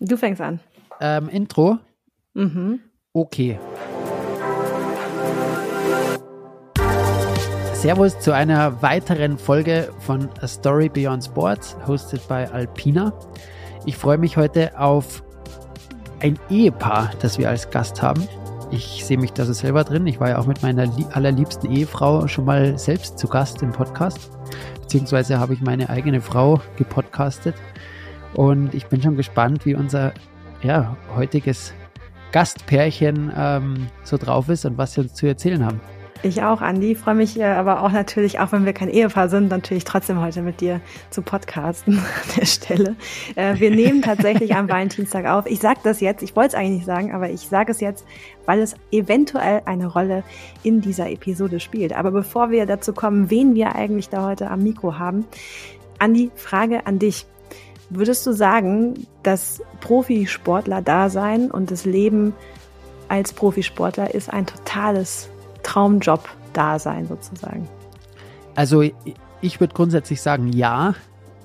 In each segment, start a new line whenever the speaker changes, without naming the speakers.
Du fängst an.
Ähm, Intro?
Mhm.
Okay. Servus zu einer weiteren Folge von A Story Beyond Sports, hosted by Alpina. Ich freue mich heute auf ein Ehepaar, das wir als Gast haben. Ich sehe mich da so selber drin. Ich war ja auch mit meiner allerliebsten Ehefrau schon mal selbst zu Gast im Podcast. Beziehungsweise habe ich meine eigene Frau gepodcastet. Und ich bin schon gespannt, wie unser ja, heutiges Gastpärchen ähm, so drauf ist und was sie uns zu erzählen haben.
Ich auch, Andi. Freue mich äh, aber auch natürlich, auch wenn wir kein Ehepaar sind, natürlich trotzdem heute mit dir zu podcasten an der Stelle. Äh, wir nehmen tatsächlich am Valentinstag auf. Ich sage das jetzt, ich wollte es eigentlich nicht sagen, aber ich sage es jetzt, weil es eventuell eine Rolle in dieser Episode spielt. Aber bevor wir dazu kommen, wen wir eigentlich da heute am Mikro haben, Andi, Frage an dich. Würdest du sagen, dass Profisportler-Dasein und das Leben als Profisportler ist ein totales Traumjob-Dasein sozusagen?
Also ich würde grundsätzlich sagen ja,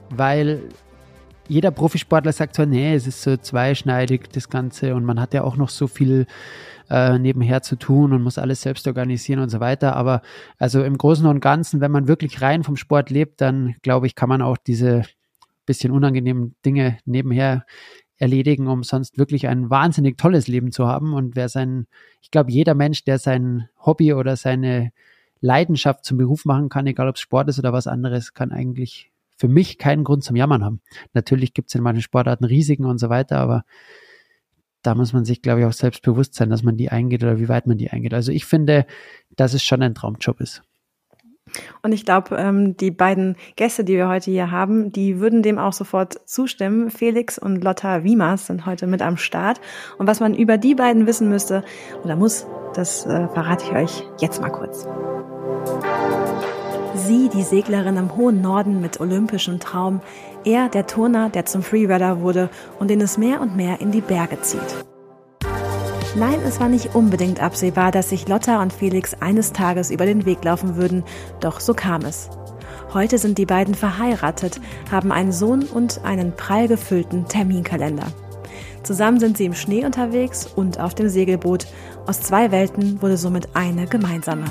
weil jeder Profisportler sagt zwar, nee, es ist so zweischneidig das Ganze und man hat ja auch noch so viel äh, nebenher zu tun und muss alles selbst organisieren und so weiter. Aber also im Großen und Ganzen, wenn man wirklich rein vom Sport lebt, dann glaube ich, kann man auch diese bisschen unangenehmen Dinge nebenher erledigen, um sonst wirklich ein wahnsinnig tolles Leben zu haben. Und wer sein, ich glaube, jeder Mensch, der sein Hobby oder seine Leidenschaft zum Beruf machen kann, egal ob es Sport ist oder was anderes, kann eigentlich für mich keinen Grund zum Jammern haben. Natürlich gibt es in manchen Sportarten Risiken und so weiter, aber da muss man sich, glaube ich, auch selbst bewusst sein, dass man die eingeht oder wie weit man die eingeht. Also ich finde, dass es schon ein Traumjob ist.
Und ich glaube, ähm, die beiden Gäste, die wir heute hier haben, die würden dem auch sofort zustimmen. Felix und Lotta Wiemers sind heute mit am Start. Und was man über die beiden wissen müsste oder muss, das äh, verrate ich euch jetzt mal kurz. Sie, die Seglerin im hohen Norden mit olympischem Traum, er, der Turner, der zum Freerider wurde und den es mehr und mehr in die Berge zieht. Nein, es war nicht unbedingt absehbar, dass sich Lotta und Felix eines Tages über den Weg laufen würden, doch so kam es. Heute sind die beiden verheiratet, haben einen Sohn und einen prall gefüllten Terminkalender. Zusammen sind sie im Schnee unterwegs und auf dem Segelboot. Aus zwei Welten wurde somit eine gemeinsame.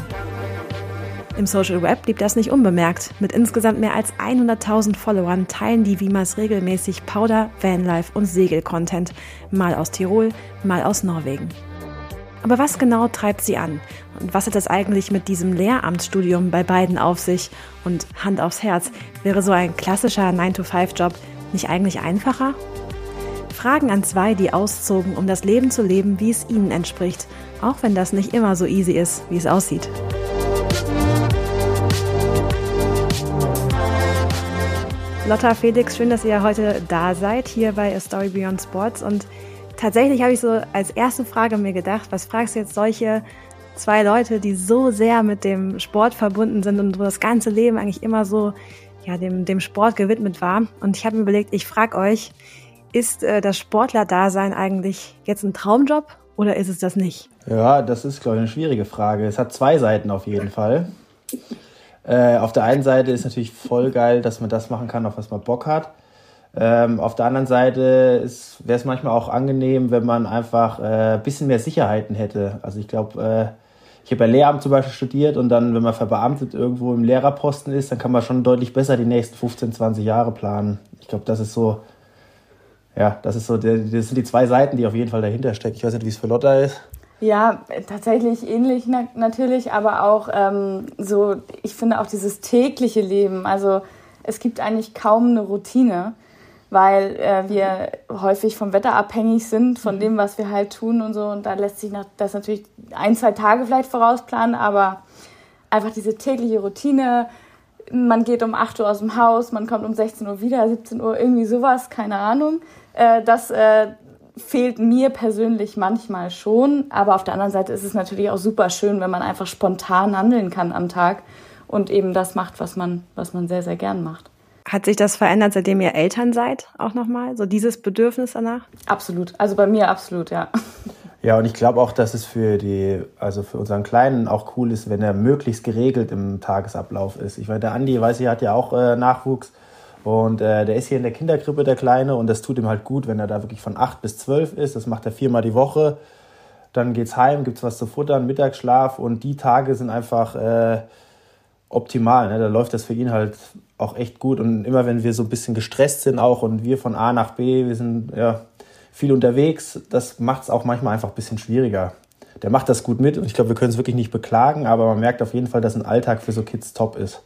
Im Social Web blieb das nicht unbemerkt. Mit insgesamt mehr als 100.000 Followern teilen die Wiemers regelmäßig Powder, Vanlife und Segel-Content, mal aus Tirol, mal aus Norwegen. Aber was genau treibt sie an? Und was hat es eigentlich mit diesem Lehramtsstudium bei beiden auf sich? Und Hand aufs Herz, wäre so ein klassischer 9-to-5-Job nicht eigentlich einfacher? Fragen an zwei, die auszogen, um das Leben zu leben, wie es ihnen entspricht, auch wenn das nicht immer so easy ist, wie es aussieht. Lotta, Felix, schön, dass ihr heute da seid, hier bei A Story Beyond Sports. Und tatsächlich habe ich so als erste Frage mir gedacht, was fragst du jetzt solche zwei Leute, die so sehr mit dem Sport verbunden sind und wo das ganze Leben eigentlich immer so ja, dem, dem Sport gewidmet war. Und ich habe mir überlegt, ich frage euch, ist äh, das Sportler-Dasein eigentlich jetzt ein Traumjob oder ist es das nicht?
Ja, das ist, glaube ich, eine schwierige Frage. Es hat zwei Seiten auf jeden Fall. Äh, auf der einen Seite ist natürlich voll geil, dass man das machen kann, auf was man Bock hat. Ähm, auf der anderen Seite wäre es manchmal auch angenehm, wenn man einfach ein äh, bisschen mehr Sicherheiten hätte. Also ich glaube, äh, ich habe ja Lehramt zum Beispiel studiert und dann, wenn man verbeamtet irgendwo im Lehrerposten ist, dann kann man schon deutlich besser die nächsten 15, 20 Jahre planen. Ich glaube, das ist so, ja, das ist so, das sind die zwei Seiten, die auf jeden Fall dahinter stecken. Ich weiß nicht, wie es für Lotta ist.
Ja, tatsächlich ähnlich na natürlich, aber auch ähm, so, ich finde auch dieses tägliche Leben. Also es gibt eigentlich kaum eine Routine, weil äh, wir häufig vom Wetter abhängig sind, von mhm. dem, was wir halt tun und so. Und da lässt sich nach, das natürlich ein, zwei Tage vielleicht vorausplanen, aber einfach diese tägliche Routine. Man geht um 8 Uhr aus dem Haus, man kommt um 16 Uhr wieder, 17 Uhr, irgendwie sowas, keine Ahnung. Äh, das, äh, fehlt mir persönlich manchmal schon, aber auf der anderen Seite ist es natürlich auch super schön, wenn man einfach spontan handeln kann am Tag und eben das macht, was man, was man sehr, sehr gern macht.
Hat sich das verändert, seitdem ihr Eltern seid, auch nochmal? So dieses Bedürfnis danach?
Absolut. Also bei mir absolut, ja.
Ja, und ich glaube auch, dass es für die, also für unseren Kleinen auch cool ist, wenn er möglichst geregelt im Tagesablauf ist. Ich weiß, der Andi, weiß ich, hat ja auch äh, Nachwuchs Und äh, der ist hier in der Kinderkrippe, der Kleine, und das tut ihm halt gut, wenn er da wirklich von 8 bis 12 ist. Das macht er viermal die Woche. Dann geht's heim, gibt's was zu futtern, Mittagsschlaf und die Tage sind einfach äh, optimal. Ne? Da läuft das für ihn halt auch echt gut. Und immer wenn wir so ein bisschen gestresst sind auch und wir von A nach B, wir sind ja viel unterwegs, das macht es auch manchmal einfach ein bisschen schwieriger. Der macht das gut mit und ich glaube, wir können es wirklich nicht beklagen, aber man merkt auf jeden Fall, dass ein Alltag für so Kids top ist.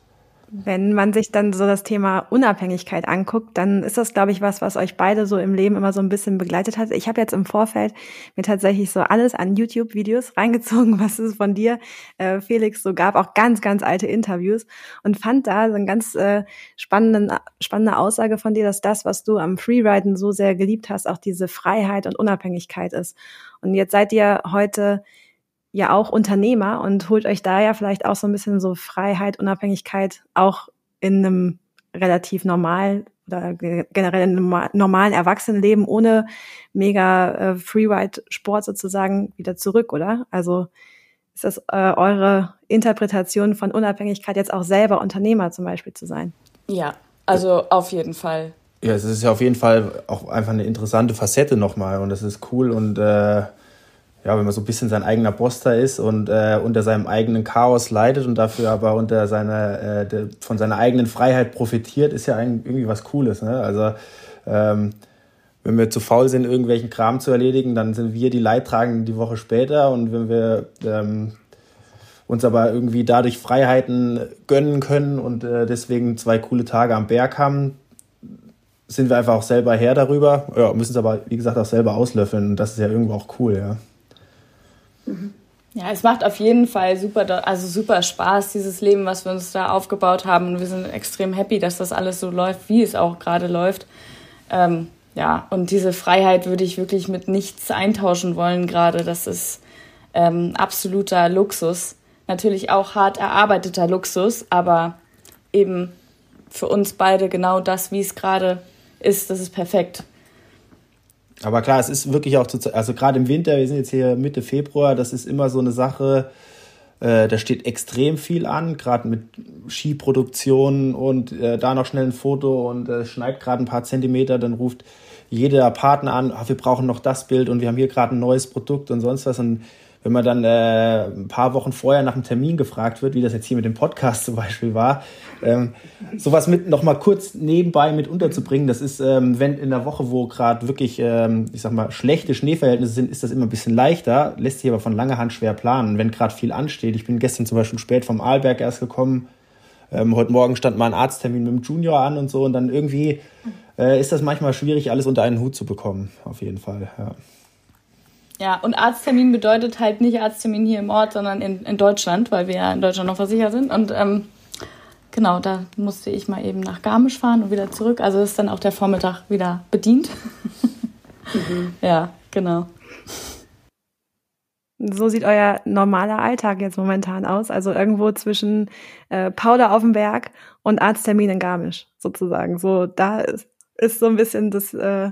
Wenn man sich dann so das Thema Unabhängigkeit anguckt, dann ist das, glaube ich, was, was euch beide so im Leben immer so ein bisschen begleitet hat. Ich habe jetzt im Vorfeld mir tatsächlich so alles an YouTube-Videos reingezogen, was es von dir, äh, Felix, so gab, auch ganz, ganz alte Interviews und fand da so eine ganz äh, spannenden, spannende Aussage von dir, dass das, was du am Freeriden so sehr geliebt hast, auch diese Freiheit und Unabhängigkeit ist. Und jetzt seid ihr heute ja auch Unternehmer und holt euch da ja vielleicht auch so ein bisschen so Freiheit, Unabhängigkeit auch in einem relativ normal oder generell in einem normalen Erwachsenenleben ohne mega äh, Freeride-Sport sozusagen wieder zurück, oder? Also ist das äh, eure Interpretation von Unabhängigkeit jetzt auch selber Unternehmer zum Beispiel zu sein?
Ja, also auf jeden Fall.
Ja, es ist ja auf jeden Fall auch einfach eine interessante Facette nochmal und das ist cool und äh, ja, wenn man so ein bisschen sein eigener Boss da ist und äh, unter seinem eigenen Chaos leidet und dafür aber unter seiner, äh, de, von seiner eigenen Freiheit profitiert, ist ja irgendwie was Cooles. Ne? Also ähm, wenn wir zu faul sind, irgendwelchen Kram zu erledigen, dann sind wir die Leidtragenden die Woche später und wenn wir ähm, uns aber irgendwie dadurch Freiheiten gönnen können und äh, deswegen zwei coole Tage am Berg haben, sind wir einfach auch selber her darüber, ja, müssen es aber, wie gesagt, auch selber auslöffeln und das ist ja irgendwo auch cool, ja.
Ja, es macht auf jeden Fall super, also super Spaß, dieses Leben, was wir uns da aufgebaut haben. Und wir sind extrem happy, dass das alles so läuft, wie es auch gerade läuft. Ähm, ja, und diese Freiheit würde ich wirklich mit nichts eintauschen wollen gerade. Das ist ähm, absoluter Luxus. Natürlich auch hart erarbeiteter Luxus, aber eben für uns beide genau das, wie es gerade ist, das ist perfekt.
Aber klar, es ist wirklich auch, zu, also gerade im Winter, wir sind jetzt hier Mitte Februar, das ist immer so eine Sache, äh, da steht extrem viel an, gerade mit Skiproduktion und äh, da noch schnell ein Foto und äh, schneit gerade ein paar Zentimeter, dann ruft jeder Partner an, ach, wir brauchen noch das Bild und wir haben hier gerade ein neues Produkt und sonst was. Und wenn man dann äh, ein paar Wochen vorher nach einem Termin gefragt wird, wie das jetzt hier mit dem Podcast zum Beispiel war, ähm, sowas mit noch mal kurz nebenbei mit unterzubringen, das ist, ähm, wenn in der Woche, wo gerade wirklich, ähm, ich sag mal, schlechte Schneeverhältnisse sind, ist das immer ein bisschen leichter, lässt sich aber von langer Hand schwer planen, wenn gerade viel ansteht. Ich bin gestern zum Beispiel spät vom Arlberg erst gekommen, ähm, heute Morgen stand mal ein Arzttermin mit dem Junior an und so und dann irgendwie äh, ist das manchmal schwierig, alles unter einen Hut zu bekommen, auf jeden Fall, ja.
Ja, und Arzttermin bedeutet halt nicht Arzttermin hier im Ort, sondern in, in Deutschland, weil wir ja in Deutschland noch versichert sind. Und ähm, genau, da musste ich mal eben nach Garmisch fahren und wieder zurück. Also ist dann auch der Vormittag wieder bedient. Mhm. Ja, genau.
So sieht euer normaler Alltag jetzt momentan aus. Also irgendwo zwischen äh, Powder auf dem Berg und Arzttermin in Garmisch sozusagen. So, da ist, ist so ein bisschen das äh,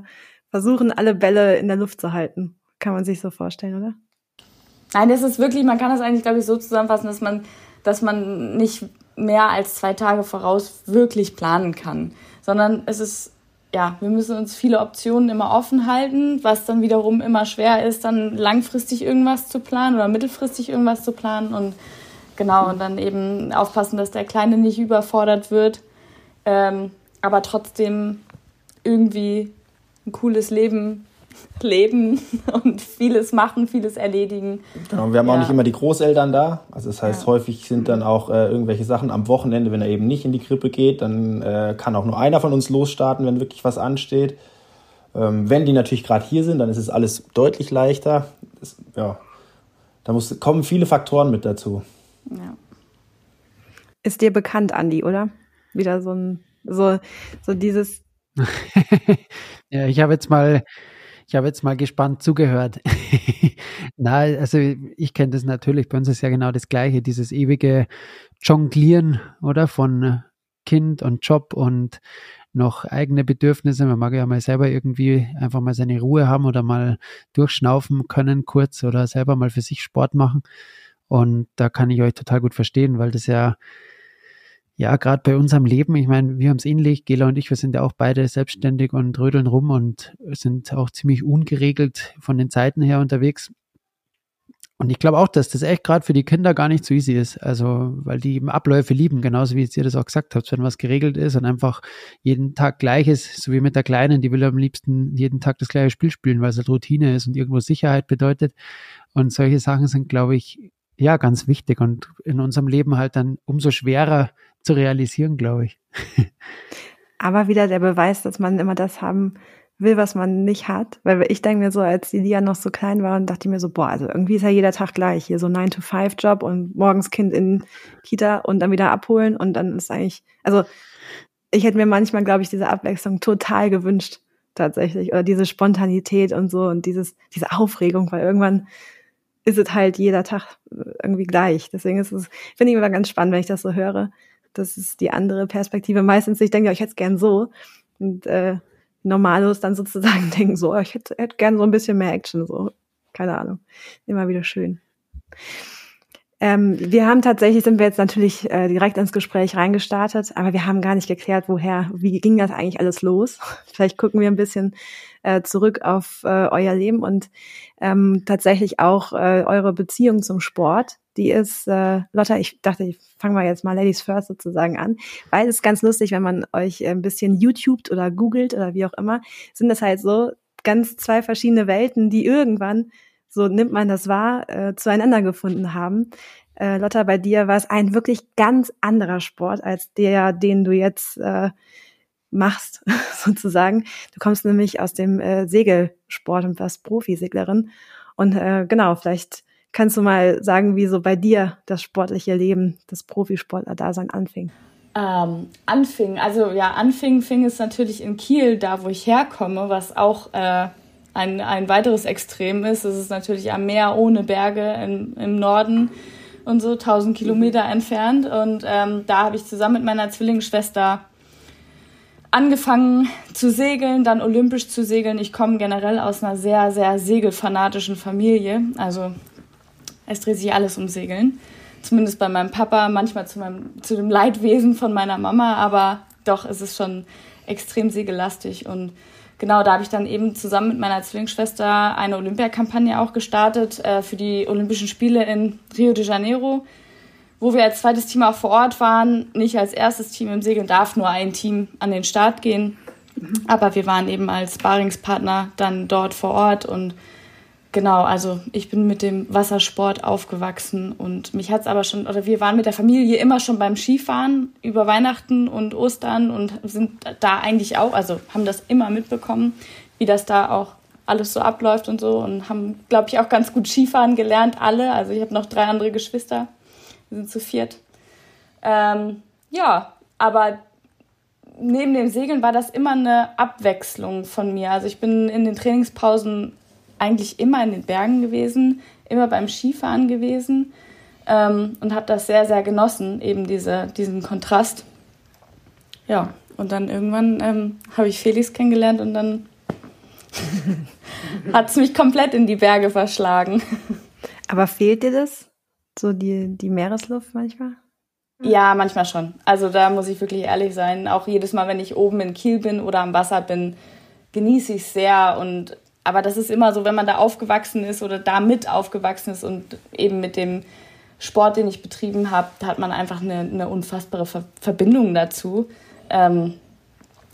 Versuchen, alle Bälle in der Luft zu halten. Kann man sich so vorstellen, oder?
Nein, das ist wirklich, man kann das eigentlich, glaube ich, so zusammenfassen, dass man, dass man nicht mehr als zwei Tage voraus wirklich planen kann, sondern es ist, ja, wir müssen uns viele Optionen immer offen halten, was dann wiederum immer schwer ist, dann langfristig irgendwas zu planen oder mittelfristig irgendwas zu planen und genau, und dann eben aufpassen, dass der Kleine nicht überfordert wird, ähm, aber trotzdem irgendwie ein cooles Leben leben und vieles machen, vieles erledigen.
Genau, wir haben ja. auch nicht immer die Großeltern da. Also das heißt, ja. häufig sind dann auch äh, irgendwelche Sachen am Wochenende, wenn er eben nicht in die Krippe geht, dann äh, kann auch nur einer von uns losstarten, wenn wirklich was ansteht. Ähm, wenn die natürlich gerade hier sind, dann ist es alles deutlich leichter. Das, ja, da muss, kommen viele Faktoren mit dazu. Ja.
Ist dir bekannt, Andi, oder? Wieder so ein, so, so dieses.
ja, ich habe jetzt mal ich habe jetzt mal gespannt zugehört. Na, also ich kenne das natürlich, bei uns ist ja genau das Gleiche, dieses ewige Jonglieren, oder? Von Kind und Job und noch eigene Bedürfnisse. Man mag ja mal selber irgendwie einfach mal seine Ruhe haben oder mal durchschnaufen können kurz oder selber mal für sich Sport machen. Und da kann ich euch total gut verstehen, weil das ja ja, gerade bei unserem Leben, ich meine, wir haben es ähnlich, Gela und ich, wir sind ja auch beide selbstständig und rödeln rum und sind auch ziemlich ungeregelt von den Zeiten her unterwegs. Und ich glaube auch, dass das echt gerade für die Kinder gar nicht so easy ist. Also, weil die eben Abläufe lieben, genauso wie ihr das auch gesagt habt, wenn was geregelt ist und einfach jeden Tag gleich ist, so wie mit der Kleinen, die will am liebsten jeden Tag das gleiche Spiel spielen, weil es halt Routine ist und irgendwo Sicherheit bedeutet. Und solche Sachen sind, glaube ich, ja, ganz wichtig und in unserem Leben halt dann umso schwerer zu realisieren, glaube ich.
Aber wieder der Beweis, dass man immer das haben will, was man nicht hat. Weil ich denke mir so, als die Lia noch so klein war, und dachte ich mir so, boah, also irgendwie ist ja jeder Tag gleich. Hier so 9-to-5-Job und morgens Kind in Kita und dann wieder abholen und dann ist eigentlich, also ich hätte mir manchmal, glaube ich, diese Abwechslung total gewünscht, tatsächlich. Oder diese Spontanität und so und dieses, diese Aufregung, weil irgendwann ist es halt jeder Tag irgendwie gleich. Deswegen ist es, finde ich immer ganz spannend, wenn ich das so höre. Das ist die andere Perspektive. Meistens, ich denke, ich hätte es gern so. Und äh, Normalos dann sozusagen denken, so, ich hätte, hätte gern so ein bisschen mehr Action, so. Keine Ahnung. Immer wieder schön. Ähm, wir haben tatsächlich, sind wir jetzt natürlich äh, direkt ins Gespräch reingestartet, aber wir haben gar nicht geklärt, woher, wie ging das eigentlich alles los? Vielleicht gucken wir ein bisschen äh, zurück auf äh, euer Leben und ähm, tatsächlich auch äh, eure Beziehung zum Sport. Die ist, äh, Lotta, ich dachte, ich fange mal jetzt mal Ladies First sozusagen an, weil es ist ganz lustig, wenn man euch ein bisschen YouTubet oder googelt oder wie auch immer, sind das halt so ganz zwei verschiedene Welten, die irgendwann, so nimmt man das wahr, äh, zueinander gefunden haben. Äh, Lotta, bei dir war es ein wirklich ganz anderer Sport als der, den du jetzt äh, machst, sozusagen. Du kommst nämlich aus dem äh, Segelsport und warst Profiseglerin. Und äh, genau, vielleicht kannst du mal sagen, wie so bei dir das sportliche Leben, das Profisportler-Dasein anfing.
Ähm, anfing, also ja, anfing fing es natürlich in Kiel, da wo ich herkomme, was auch äh, ein, ein weiteres Extrem ist. Es ist natürlich am Meer ohne Berge im, im Norden und so 1000 Kilometer entfernt. Und ähm, da habe ich zusammen mit meiner Zwillingsschwester angefangen zu segeln, dann olympisch zu segeln. Ich komme generell aus einer sehr, sehr segelfanatischen Familie. Also es dreht sich alles um Segeln. Zumindest bei meinem Papa, manchmal zu, meinem, zu dem Leidwesen von meiner Mama, aber doch ist es schon extrem segellastig. Und genau da habe ich dann eben zusammen mit meiner Zwillingsschwester eine Olympiakampagne auch gestartet äh, für die Olympischen Spiele in Rio de Janeiro wo wir als zweites Team auch vor Ort waren. Nicht als erstes Team im Segeln darf nur ein Team an den Start gehen. Aber wir waren eben als Sparingspartner dann dort vor Ort und genau, also ich bin mit dem Wassersport aufgewachsen und mich hat es aber schon, oder wir waren mit der Familie immer schon beim Skifahren über Weihnachten und Ostern und sind da eigentlich auch, also haben das immer mitbekommen, wie das da auch alles so abläuft und so und haben, glaube ich, auch ganz gut Skifahren gelernt, alle. Also ich habe noch drei andere Geschwister. Wir sind zu viert. Ähm, ja, aber neben dem Segeln war das immer eine Abwechslung von mir. Also ich bin in den Trainingspausen eigentlich immer in den Bergen gewesen, immer beim Skifahren gewesen ähm, und habe das sehr, sehr genossen, eben diese, diesen Kontrast. Ja, und dann irgendwann ähm, habe ich Felix kennengelernt und dann hat es mich komplett in die Berge verschlagen.
Aber fehlt dir das? So die, die Meeresluft manchmal?
Ja, manchmal schon. Also da muss ich wirklich ehrlich sein. Auch jedes Mal, wenn ich oben in Kiel bin oder am Wasser bin, genieße ich es sehr. Und aber das ist immer so, wenn man da aufgewachsen ist oder da mit aufgewachsen ist und eben mit dem Sport, den ich betrieben habe, hat man einfach eine, eine unfassbare Ver Verbindung dazu. Ähm,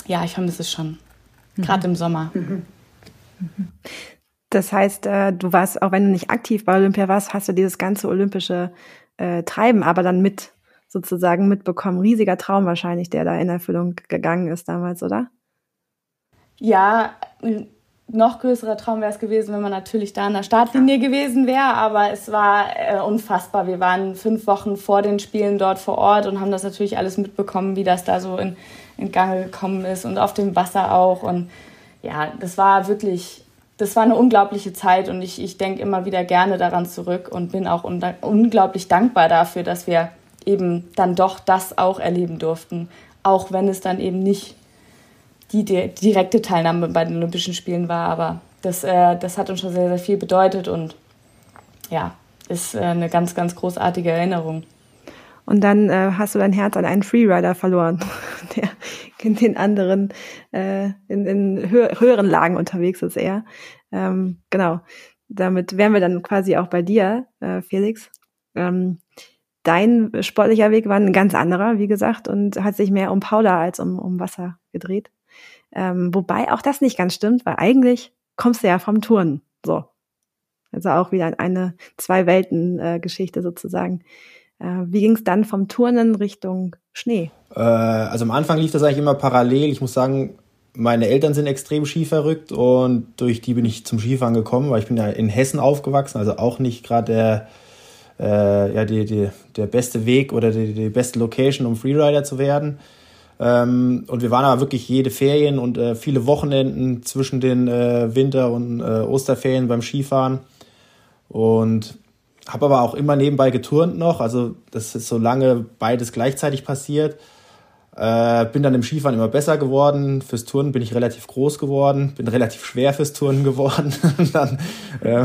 ja, ich vermisse es schon. Gerade mhm. im Sommer. Mhm.
Mhm. Das heißt, äh, du warst, auch wenn du nicht aktiv bei Olympia warst, hast du dieses ganze olympische äh, Treiben aber dann mit sozusagen mitbekommen. Riesiger Traum wahrscheinlich, der da in Erfüllung gegangen ist damals, oder?
Ja, noch größerer Traum wäre es gewesen, wenn man natürlich da an der Startlinie gewesen wäre, aber es war äh, unfassbar. Wir waren fünf Wochen vor den Spielen dort vor Ort und haben das natürlich alles mitbekommen, wie das da so in, in Gange gekommen ist und auf dem Wasser auch. Und ja, das war wirklich das war eine unglaubliche Zeit und ich, ich denke immer wieder gerne daran zurück und bin auch unglaublich dankbar dafür, dass wir eben dann doch das auch erleben durften, auch wenn es dann eben nicht die direkte Teilnahme bei den Olympischen Spielen war, aber das, äh, das hat uns schon sehr, sehr viel bedeutet und ja, ist äh, eine ganz, ganz großartige Erinnerung.
und dann äh, hast du dein Herz an einen Freerider verloren, der in den anderen, äh, in, in hö höheren Lagen unterwegs ist eher. Ähm, genau. Damit wären wir dann quasi auch bei dir, äh, Felix. Ähm, dein sportlicher Weg war ein ganz anderer, wie gesagt, und hat sich mehr um Paula als um, um Wasser gedreht. Ähm, wobei auch das nicht ganz stimmt, weil eigentlich kommst du ja vom Touren. So. Also auch wieder eine Zwei-Welten-Geschichte sozusagen. Äh, wie ging es dann vom Turnen Richtung Schnee?
Äh, also am Anfang lief das eigentlich immer parallel. Ich muss sagen, meine Eltern sind extrem skiverrückt und durch die bin ich zum Skifahren gekommen, weil ich bin ja in Hessen aufgewachsen, also auch nicht gerade der, äh, ja, die, die, der beste Weg oder die, die beste Location, um Freerider zu werden. Ähm, und wir waren aber wirklich jede Ferien und äh, viele Wochenenden zwischen den äh, Winter- und äh, Osterferien beim Skifahren. Und habe aber auch immer nebenbei geturnt noch. Also das ist so lange beides gleichzeitig passiert. Äh, bin dann im Skifahren immer besser geworden. Fürs Turnen bin ich relativ groß geworden, bin relativ schwer fürs Turnen geworden. dann äh,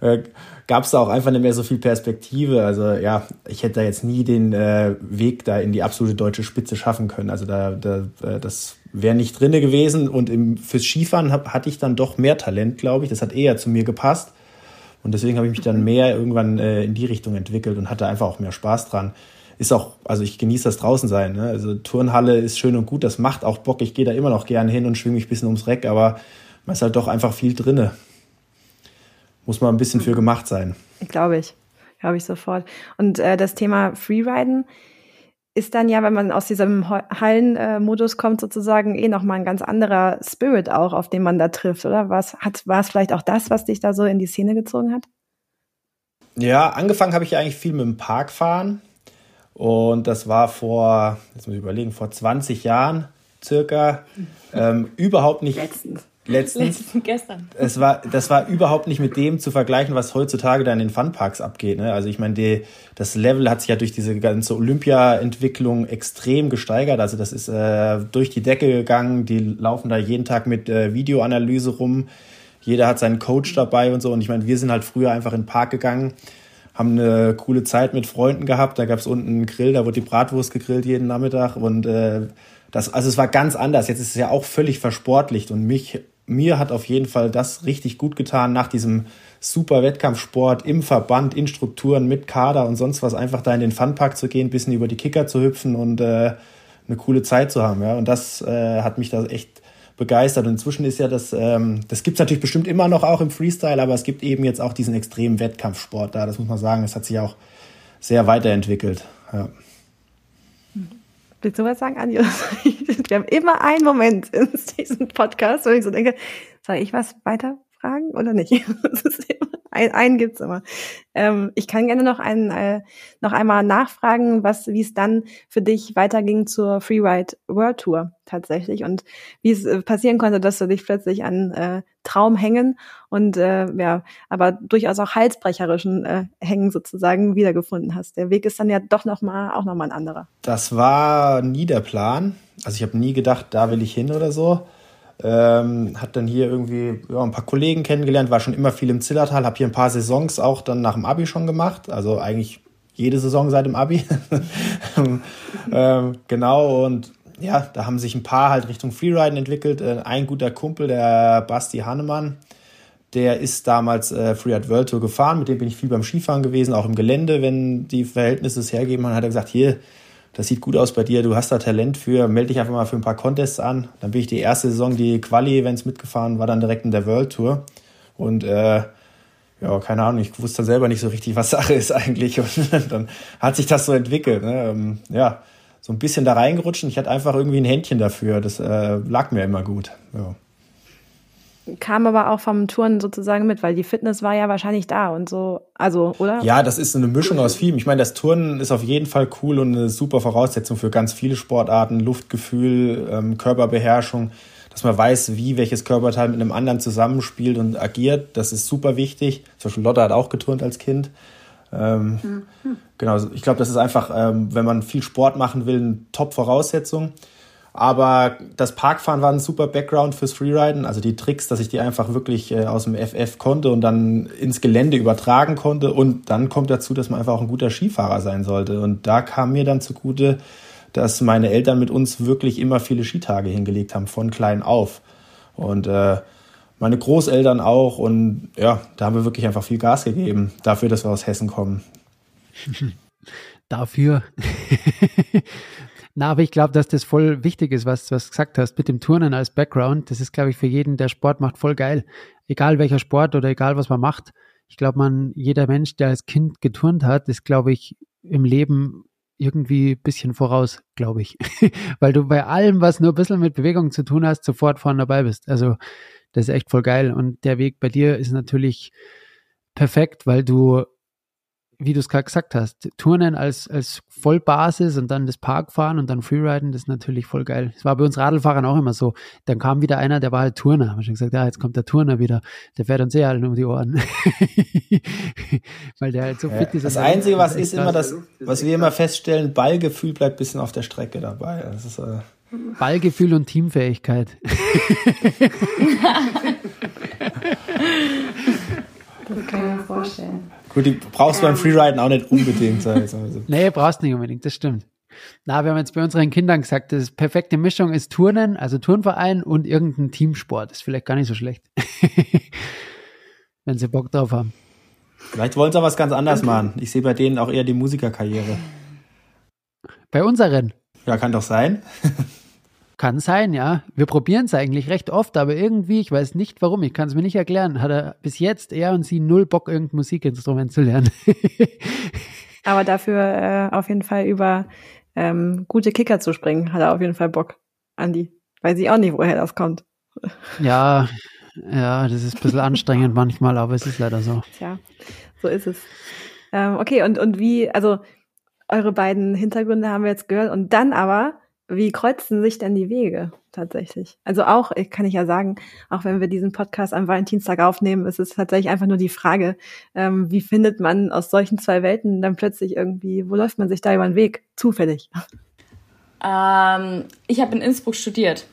äh, gab es da auch einfach nicht mehr so viel Perspektive. Also ja, ich hätte da jetzt nie den äh, Weg da in die absolute deutsche Spitze schaffen können. Also da, da äh, das wäre nicht drinne gewesen. Und im, fürs Skifahren hab, hatte ich dann doch mehr Talent, glaube ich. Das hat eher zu mir gepasst. Und deswegen habe ich mich dann mehr irgendwann äh, in die Richtung entwickelt und hatte einfach auch mehr Spaß dran. Ist auch, also ich genieße das draußen sein. Ne? Also Turnhalle ist schön und gut, das macht auch Bock. Ich gehe da immer noch gerne hin und schwinge mich ein bisschen ums Reck, aber man ist halt doch einfach viel drinne muss man ein bisschen für gemacht sein.
Glaube ich. Glaube ich sofort. Und äh, das Thema Freeriden ist dann ja, wenn man aus diesem Hallenmodus kommt, sozusagen eh nochmal ein ganz anderer Spirit auch, auf den man da trifft, oder? Was hat, war es vielleicht auch das, was dich da so in die Szene gezogen hat?
Ja, angefangen habe ich eigentlich viel mit dem Parkfahren. Und das war vor, jetzt muss ich überlegen, vor 20 Jahren circa. Ähm, überhaupt nicht.
Letztens
letztens.
Letztens gestern.
Es war, das war überhaupt nicht mit dem zu vergleichen, was heutzutage da in den Funparks abgeht. Ne? Also ich meine, die, das Level hat sich ja durch diese ganze Olympia-Entwicklung extrem gesteigert. Also das ist äh, durch die Decke gegangen. Die laufen da jeden Tag mit äh, Videoanalyse rum. Jeder hat seinen Coach dabei und so. Und ich meine, wir sind halt früher einfach in den Park gegangen, haben eine coole Zeit mit Freunden gehabt. Da gab es unten einen Grill, da wurde die Bratwurst gegrillt jeden Nachmittag. Und äh, das, also es war ganz anders. Jetzt ist es ja auch völlig versportlicht und mich mir hat auf jeden Fall das richtig gut getan, nach diesem super Wettkampfsport im Verband, in Strukturen, mit Kader und sonst was, einfach da in den Funpark zu gehen, bisschen über die Kicker zu hüpfen und äh, eine coole Zeit zu haben. Ja? Und das äh, hat mich da echt begeistert. Und inzwischen ist ja das, ähm, das gibt's natürlich bestimmt immer noch auch im Freestyle, aber es gibt eben jetzt auch diesen extremen Wettkampfsport da. Das muss man sagen, das hat sich auch sehr weiterentwickelt. Ja.
Willst du was sagen, Anja? Wir haben immer einen Moment in diesem Podcast, wo ich so denke, soll ich was weiter fragen oder nicht? ein, einen gibt's immer. Ähm, ich kann gerne noch, einen, äh, noch einmal nachfragen, was, wie es dann für dich weiterging zur Freeride World Tour tatsächlich und wie es äh, passieren konnte, dass du dich plötzlich an äh, Traum hängen und äh, ja, aber durchaus auch halsbrecherischen äh, Hängen sozusagen wiedergefunden hast. Der Weg ist dann ja doch noch mal auch noch mal ein anderer.
Das war nie der Plan. Also ich habe nie gedacht, da will ich hin oder so. Ähm, hat dann hier irgendwie ja, ein paar Kollegen kennengelernt, war schon immer viel im Zillertal, habe hier ein paar Saisons auch dann nach dem Abi schon gemacht, also eigentlich jede Saison seit dem Abi. ähm, genau, und ja, da haben sich ein paar halt Richtung Freeriden entwickelt. Äh, ein guter Kumpel, der Basti Hannemann, der ist damals äh, Freeride World Tour gefahren, mit dem bin ich viel beim Skifahren gewesen, auch im Gelände, wenn die Verhältnisse es hergeben, hat er gesagt, hier, das sieht gut aus bei dir, du hast da Talent für, melde dich einfach mal für ein paar Contests an. Dann bin ich die erste Saison die Quali-Events mitgefahren, war dann direkt in der World Tour. Und äh, ja, keine Ahnung, ich wusste dann selber nicht so richtig, was Sache ist eigentlich. Und dann hat sich das so entwickelt. Ne? Ähm, ja, so ein bisschen da reingerutscht ich hatte einfach irgendwie ein Händchen dafür. Das äh, lag mir immer gut. Ja
kam aber auch vom Touren sozusagen mit, weil die Fitness war ja wahrscheinlich da und so, also, oder?
Ja, das ist eine Mischung aus vielem. Ich meine, das Turnen ist auf jeden Fall cool und eine super Voraussetzung für ganz viele Sportarten, Luftgefühl, ähm, Körperbeherrschung, dass man weiß, wie welches Körperteil mit einem anderen zusammenspielt und agiert. Das ist super wichtig. Zum Beispiel Lotte hat auch geturnt als Kind. Ähm, mhm. Genau, ich glaube, das ist einfach, ähm, wenn man viel Sport machen will, eine Top-Voraussetzung. Aber das Parkfahren war ein super Background fürs Freeriden. Also die Tricks, dass ich die einfach wirklich äh, aus dem FF konnte und dann ins Gelände übertragen konnte. Und dann kommt dazu, dass man einfach auch ein guter Skifahrer sein sollte. Und da kam mir dann zugute, dass meine Eltern mit uns wirklich immer viele Skitage hingelegt haben, von klein auf. Und äh, meine Großeltern auch. Und ja, da haben wir wirklich einfach viel Gas gegeben, dafür, dass wir aus Hessen kommen.
dafür. Na, aber ich glaube, dass das voll wichtig ist, was, du gesagt hast, mit dem Turnen als Background. Das ist, glaube ich, für jeden, der Sport macht, voll geil. Egal welcher Sport oder egal was man macht. Ich glaube, man, jeder Mensch, der als Kind geturnt hat, ist, glaube ich, im Leben irgendwie bisschen voraus, glaube ich. Weil du bei allem, was nur ein bisschen mit Bewegung zu tun hast, sofort vorne dabei bist. Also, das ist echt voll geil. Und der Weg bei dir ist natürlich perfekt, weil du wie du es gerade gesagt hast, Turnen als, als Vollbasis und dann das Parkfahren und dann Freeriden, das ist natürlich voll geil. Das war bei uns Radlfahrern auch immer so. Dann kam wieder einer, der war halt Turner. Haben wir schon gesagt, ja, jetzt kommt der Turner wieder. Der fährt uns eh allen um die Ohren. Weil der halt so fit ist.
Das Einzige, was ist immer das, was wir immer feststellen, Ballgefühl bleibt ein bisschen auf der Strecke dabei. Das ist, äh
Ballgefühl und Teamfähigkeit.
das kann ich mir vorstellen.
Gut, die brauchst du beim Freeriden auch nicht unbedingt. Also.
nee, brauchst nicht unbedingt, das stimmt. Na, wir haben jetzt bei unseren Kindern gesagt, das perfekte Mischung ist Turnen, also Turnverein und irgendein Teamsport. ist vielleicht gar nicht so schlecht. Wenn sie Bock drauf haben.
Vielleicht wollen sie auch was ganz anderes machen. Ich sehe bei denen auch eher die Musikerkarriere.
Bei unseren?
Ja, kann doch sein.
Kann sein, ja. Wir probieren es eigentlich recht oft, aber irgendwie, ich weiß nicht warum, ich kann es mir nicht erklären, hat er bis jetzt er und sie null Bock, irgendein Musikinstrument zu lernen.
aber dafür äh, auf jeden Fall über ähm, gute Kicker zu springen, hat er auf jeden Fall Bock, Andi. Weiß ich auch nicht, woher das kommt.
Ja, ja, das ist ein bisschen anstrengend manchmal, aber es ist leider so.
Tja, so ist es. Ähm, okay, und, und wie, also eure beiden Hintergründe haben wir jetzt gehört und dann aber wie kreuzen sich denn die Wege tatsächlich? Also auch, kann ich ja sagen, auch wenn wir diesen Podcast am Valentinstag aufnehmen, ist es tatsächlich einfach nur die Frage, ähm, wie findet man aus solchen zwei Welten dann plötzlich irgendwie, wo läuft man sich da über den Weg? Zufällig.
Ähm, ich habe in Innsbruck studiert.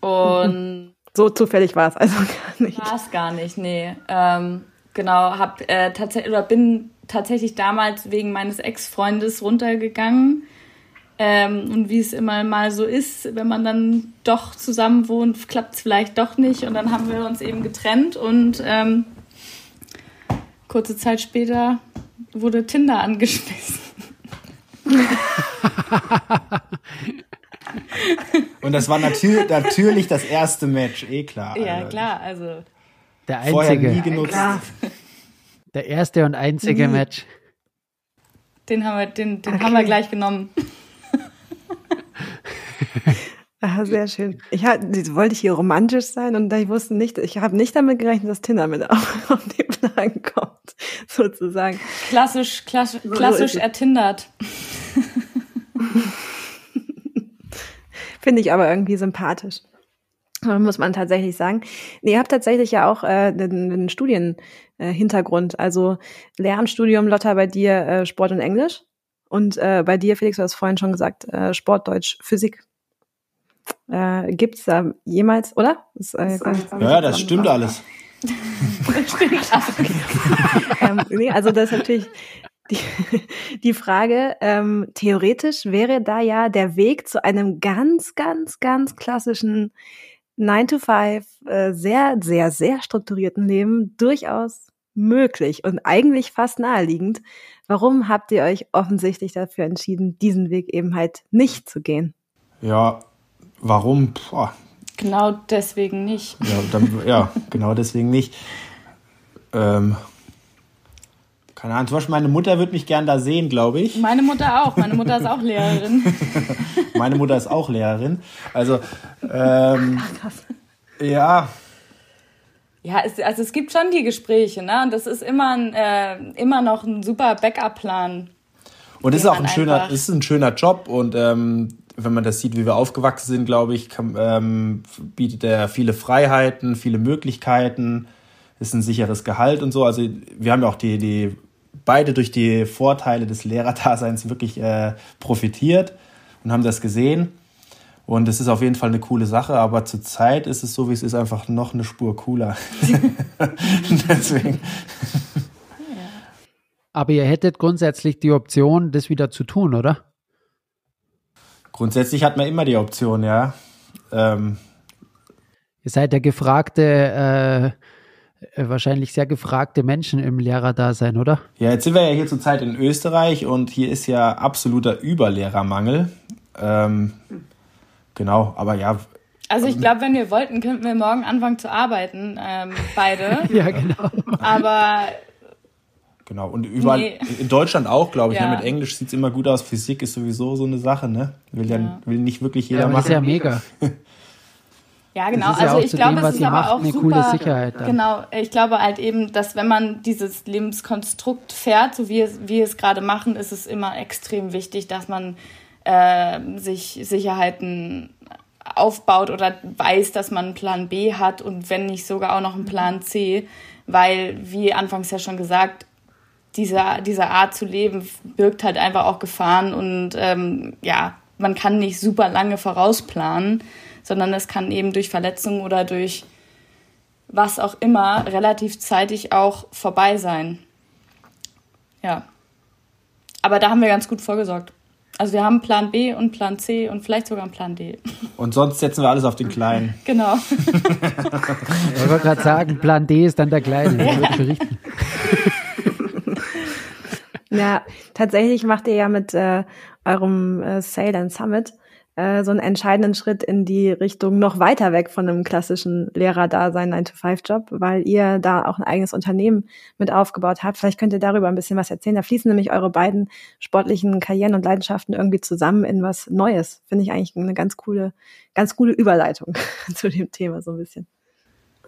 Und
so zufällig war es also gar nicht.
War es gar nicht, nee. Ähm, genau, hab äh, tatsächlich oder bin tatsächlich damals wegen meines Ex-Freundes runtergegangen ähm, und wie es immer mal so ist, wenn man dann doch zusammen wohnt, klappt es vielleicht doch nicht. Und dann haben wir uns eben getrennt und ähm, kurze Zeit später wurde Tinder angeschmissen.
und das war natür natürlich das erste Match, eh klar.
Ja, Alter. klar, also.
Der einzige. Vorher
nie genutzt. Ja,
der erste und einzige nie. Match.
Den haben wir, den, den okay. haben wir gleich genommen.
Ah, sehr schön. Ich hab, wollte ich hier romantisch sein und ich wusste nicht, ich habe nicht damit gerechnet, dass Tinder mit auf, auf den Plan kommt, sozusagen.
Klassisch, klassisch, klassisch ertindert.
Finde ich aber irgendwie sympathisch. Muss man tatsächlich sagen. Nee, ihr habt tatsächlich ja auch äh, einen, einen Studienhintergrund. Äh, also Lehramtsstudium, Lotta, bei dir äh, Sport und Englisch. Und äh, bei dir, Felix, du hast vorhin schon gesagt, äh, Sport, Deutsch, Physik. Äh, Gibt es da jemals, oder?
Das, äh, ja, das stimmt alles.
das stimmt alles. ähm, nee, also das ist natürlich die, die Frage, ähm, theoretisch wäre da ja der Weg zu einem ganz, ganz, ganz klassischen 9 to 5, äh, sehr, sehr, sehr strukturierten Leben durchaus möglich und eigentlich fast naheliegend. Warum habt ihr euch offensichtlich dafür entschieden, diesen Weg eben halt nicht zu gehen?
Ja, warum? Boah.
Genau deswegen nicht.
Ja, dann, ja genau deswegen nicht. Ähm, keine Ahnung, zum Beispiel meine Mutter wird mich gern da sehen, glaube ich.
Meine Mutter auch. Meine Mutter ist auch Lehrerin.
meine Mutter ist auch Lehrerin. Also, ähm, ja,
ja, es, also es gibt schon die Gespräche, ne? Und das ist immer, ein, äh, immer noch ein super Backup-Plan.
Und es ist auch ein schöner, ist ein schöner Job und ähm, wenn man das sieht, wie wir aufgewachsen sind, glaube ich, kann, ähm, bietet er viele Freiheiten, viele Möglichkeiten, ist ein sicheres Gehalt und so. Also wir haben ja auch die, die beide durch die Vorteile des Lehrerdaseins wirklich äh, profitiert und haben das gesehen. Und es ist auf jeden Fall eine coole Sache, aber zurzeit ist es so, wie es ist, einfach noch eine Spur cooler. Deswegen.
Aber ihr hättet grundsätzlich die Option, das wieder zu tun, oder?
Grundsätzlich hat man immer die Option, ja. Ähm,
ihr seid der gefragte, äh, wahrscheinlich sehr gefragte Menschen im Lehrerdasein, oder?
Ja, jetzt sind wir ja hier zurzeit in Österreich und hier ist ja absoluter Überlehrermangel. Ähm, genau, aber ja.
Also ich glaube, wenn wir wollten, könnten wir morgen anfangen zu arbeiten, ähm, beide.
ja, genau.
Aber
Genau, und überall, nee. in Deutschland auch, glaube ich. Ne? Ja. Ne? Mit Englisch sieht es immer gut aus. Physik ist sowieso so eine Sache, ne? Will, ja. ja will nicht wirklich jeder ja, machen. Das
ist ja mega.
Ja, genau. Also ich glaube, es ist aber
macht,
auch
eine
super.
Coole Sicherheit dann.
Genau. Ich glaube halt eben, dass wenn man dieses Lebenskonstrukt fährt, so wie es, wie es gerade machen, ist es immer extrem wichtig, dass man äh, sich Sicherheiten aufbaut oder weiß, dass man einen Plan B hat und wenn nicht sogar auch noch einen Plan C, weil, wie anfangs ja schon gesagt, diese, diese Art zu leben birgt halt einfach auch Gefahren und ähm, ja, man kann nicht super lange vorausplanen, sondern es kann eben durch Verletzungen oder durch was auch immer relativ zeitig auch vorbei sein. Ja. Aber da haben wir ganz gut vorgesorgt. Also wir haben Plan B und Plan C und vielleicht sogar einen Plan D.
Und sonst setzen wir alles auf den Kleinen.
Genau.
ich wollte gerade sagen, Plan D ist dann der Kleine. Ja.
Ja, tatsächlich macht ihr ja mit äh, eurem äh, Sale and Summit äh, so einen entscheidenden Schritt in die Richtung noch weiter weg von einem klassischen Lehrer-Dasein 9-to-5-Job, weil ihr da auch ein eigenes Unternehmen mit aufgebaut habt. Vielleicht könnt ihr darüber ein bisschen was erzählen. Da fließen nämlich eure beiden sportlichen Karrieren und Leidenschaften irgendwie zusammen in was Neues. Finde ich eigentlich eine ganz coole, ganz coole Überleitung zu dem Thema so ein bisschen.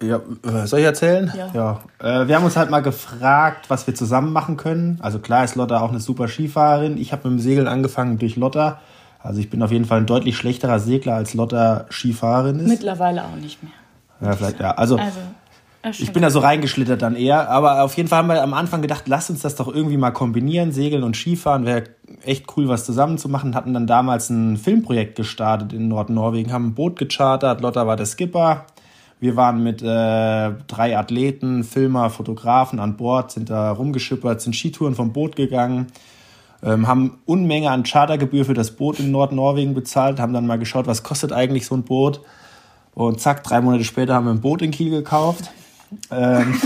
Ja, äh, soll ich erzählen?
Ja.
ja. Äh, wir haben uns halt mal gefragt, was wir zusammen machen können. Also klar ist Lotta auch eine super Skifahrerin. Ich habe mit dem Segeln angefangen durch Lotta. Also ich bin auf jeden Fall ein deutlich schlechterer Segler als Lotta Skifahrerin ist.
Mittlerweile auch nicht mehr.
Ja, vielleicht, ja. Also, also ich bin da so reingeschlittert dann eher. Aber auf jeden Fall haben wir am Anfang gedacht, lass uns das doch irgendwie mal kombinieren. Segeln und Skifahren wäre echt cool, was zusammen zu machen. Hatten dann damals ein Filmprojekt gestartet in Nordnorwegen, haben ein Boot gechartert. Lotta war der Skipper. Wir waren mit äh, drei Athleten, Filmer, Fotografen an Bord, sind da rumgeschippert, sind Skitouren vom Boot gegangen, ähm, haben Unmenge an Chartergebühr für das Boot in Nordnorwegen bezahlt, haben dann mal geschaut, was kostet eigentlich so ein Boot. Und zack, drei Monate später haben wir ein Boot in Kiel gekauft. Ähm,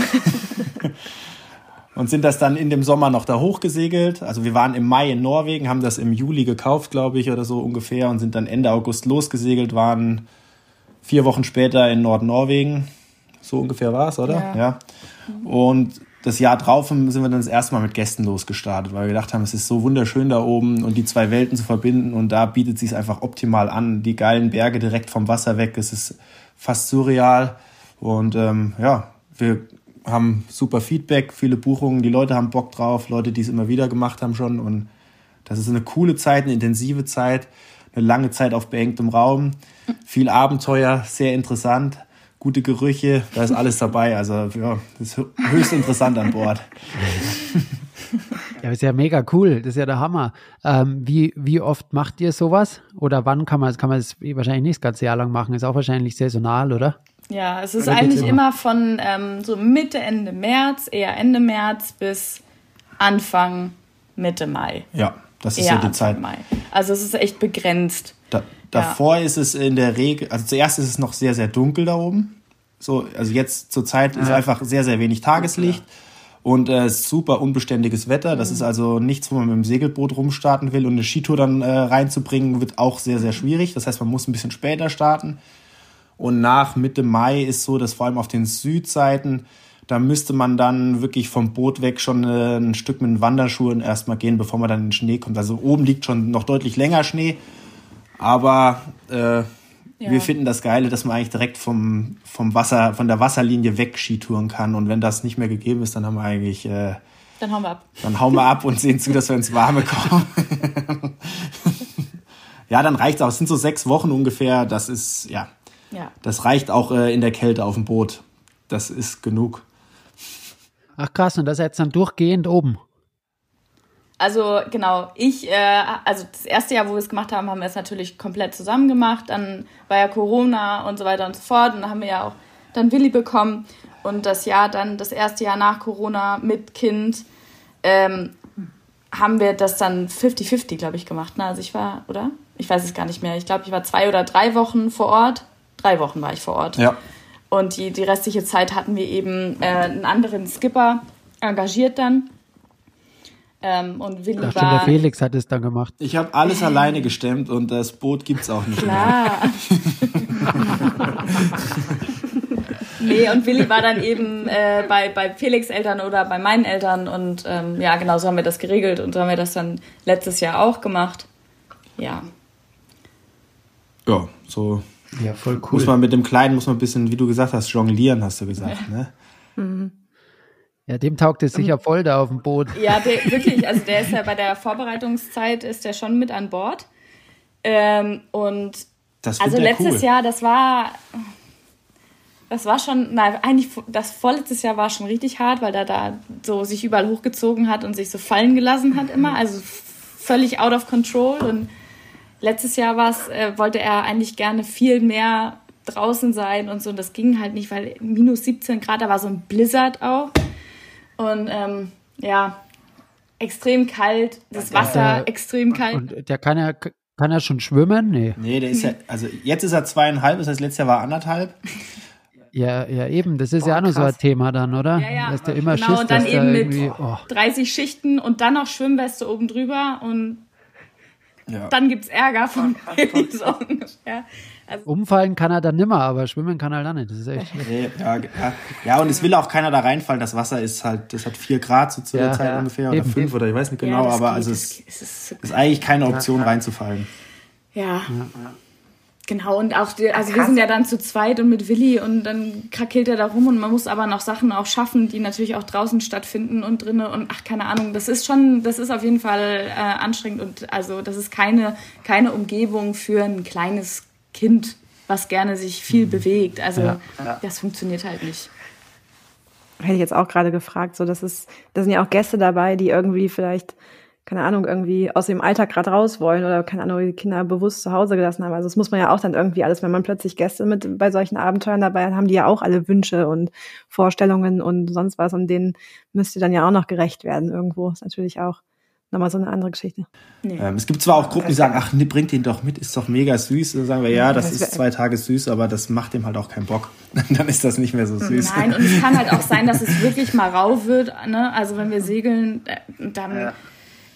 und sind das dann in dem Sommer noch da hochgesegelt. Also wir waren im Mai in Norwegen, haben das im Juli gekauft, glaube ich, oder so ungefähr, und sind dann Ende August losgesegelt, waren vier Wochen später in Nordnorwegen. So ungefähr war es, oder? Ja. ja. Und das Jahr drauf sind wir dann das erste Mal mit Gästen losgestartet, weil wir gedacht haben, es ist so wunderschön da oben und die zwei Welten zu verbinden und da bietet sich einfach optimal an. Die geilen Berge direkt vom Wasser weg, es ist fast surreal und ähm, ja, wir haben super Feedback, viele Buchungen, die Leute haben Bock drauf, Leute, die es immer wieder gemacht haben schon und das ist eine coole Zeit, eine intensive Zeit eine lange Zeit auf beengtem Raum, viel Abenteuer, sehr interessant, gute Gerüche, da ist alles dabei. Also ja, das ist höchst interessant an Bord.
Ja, ist ja mega cool, das ist ja der Hammer. Ähm, wie, wie oft macht ihr sowas? Oder wann kann man, kann man das wahrscheinlich nicht das ganze Jahr lang machen? Ist auch wahrscheinlich saisonal, oder?
Ja, es ist eigentlich immer? immer, von ähm, so Mitte, Ende März, eher Ende März bis Anfang, Mitte Mai.
Ja, das ist ja die Zeit. Mai.
Also es ist echt begrenzt.
Da, davor ja. ist es in der Regel, also zuerst ist es noch sehr, sehr dunkel da oben. So, also jetzt zur Zeit ja. ist einfach sehr, sehr wenig Tageslicht. Ja. Und äh, super unbeständiges Wetter. Das mhm. ist also nichts, wo man mit dem Segelboot rumstarten will. Und eine Skitour dann äh, reinzubringen, wird auch sehr, sehr schwierig. Das heißt, man muss ein bisschen später starten. Und nach Mitte Mai ist so, dass vor allem auf den Südseiten da müsste man dann wirklich vom Boot weg schon äh, ein Stück mit den Wanderschuhen erstmal gehen, bevor man dann in den Schnee kommt. Also oben liegt schon noch deutlich länger Schnee. Aber äh, ja. wir finden das Geile, dass man eigentlich direkt vom, vom Wasser, von der Wasserlinie weg Skitouren kann. Und wenn das nicht mehr gegeben ist, dann haben wir eigentlich. Äh,
dann hauen wir ab.
Dann hauen wir ab und sehen zu, dass wir ins Warme kommen. ja, dann reicht es auch. Es sind so sechs Wochen ungefähr. Das ist, ja.
ja.
Das reicht auch äh, in der Kälte auf dem Boot. Das ist genug.
Ach krass, und das jetzt dann durchgehend oben.
also genau, ich, äh, also das erste Jahr, wo wir es gemacht haben, haben wir es natürlich komplett zusammen gemacht. Dann war ja Corona und so weiter und so fort. Und dann haben wir ja auch dann Willi bekommen. Und das Jahr dann, das erste Jahr nach Corona mit Kind, ähm, haben wir das dann 50-50, glaube ich, gemacht. Ne? Also ich war, oder? Ich weiß es gar nicht mehr. Ich glaube, ich war zwei oder drei Wochen vor Ort. Drei Wochen war ich vor Ort.
Ja.
Und die, die restliche Zeit hatten wir eben äh, einen anderen Skipper engagiert dann. Ähm, und Willi
Ach,
war.
der Felix hat es dann gemacht.
Ich habe alles alleine gestemmt und das Boot gibt's auch nicht mehr.
Klar. nee, und Willi war dann eben äh, bei, bei Felix Eltern oder bei meinen Eltern und ähm, ja, genau so haben wir das geregelt und so haben wir das dann letztes Jahr auch gemacht. Ja.
Ja, so
Ja, voll cool.
muss man mit dem Kleinen, muss man ein bisschen, wie du gesagt hast, jonglieren, hast du gesagt, ne?
Ja, dem taugt es sicher voll da auf dem Boot.
Ja, der, wirklich, also der ist ja bei der Vorbereitungszeit ist der schon mit an Bord. Ähm, und
Das
also letztes
cool.
Jahr, das war, das war schon, nein, eigentlich das vorletztes Jahr war schon richtig hart, weil er da so sich überall hochgezogen hat und sich so fallen gelassen hat immer, also völlig out of control. Und letztes Jahr war es, äh, wollte er eigentlich gerne viel mehr draußen sein und so. Und das ging halt nicht, weil minus 17 Grad, da war so ein Blizzard auch. Und ähm, ja, extrem kalt, das Wasser
Äh,
extrem kalt.
Und der kann ja, kann er schon schwimmen? Nee.
Nee, der ist ja, also jetzt ist er zweieinhalb, das heißt, letztes Jahr war er anderthalb.
Ja, ja, eben. Das ist ja auch noch so ein. Thema dann, oder?
Ja, ja.
Dass der immer
Genau,
Schiss,
und dann
dass da
eben mit
oh,
30 Schichten und dann noch Schwimmweste oben drüber und
Ja.
dann gibt's Ärger von so ungefähr. Also,
umfallen kann er dann nimmer, aber schwimmen kann er dann nicht. Das ist echt.
Nee, ja, ja, ja, und es will auch keiner da reinfallen. Das Wasser ist halt, das hat vier Grad so zu
Ja,
der Zeit
ja.
ungefähr oder
Eben.
fünf oder ich weiß nicht genau,
ja,
aber
geht,
also es
es ist,
ist eigentlich keine Option reinzufallen.
ja. Genau, und auch, die, also wir sind ja dann zu zweit und mit Willi und dann krakeelt er da rum und man muss aber noch Sachen auch schaffen, die natürlich auch draußen stattfinden und drinnen und ach, keine Ahnung, das ist schon, das ist auf jeden Fall äh, anstrengend und also das ist keine, keine Umgebung für ein kleines Kind, was gerne sich viel bewegt. Also
Ja.
das funktioniert halt nicht.
hätte ich jetzt auch gerade gefragt. So, das ist, da sind ja auch Gäste dabei, die irgendwie vielleicht, keine Ahnung, irgendwie aus dem Alltag gerade raus wollen oder keine Ahnung, die Kinder bewusst zu Hause gelassen haben. Also das muss man ja auch dann irgendwie alles, wenn man plötzlich Gäste mit bei solchen Abenteuern dabei hat, haben die ja auch alle Wünsche und Vorstellungen und sonst was und denen müsst ihr dann ja auch noch gerecht werden irgendwo. Ist natürlich auch nochmal so eine andere Geschichte.
Ähm, es gibt zwar auch Gruppen, die sagen, ach, nee, bringt ihn doch mit, ist doch mega süß. Dann sagen wir, ja, das
Das
ist zwei Tage süß, aber das macht ihm halt auch keinen Bock. Dann ist das nicht mehr so süß.
Nein, und es kann halt auch sein, dass es wirklich mal rau wird. Ne? Also wenn wir segeln, dann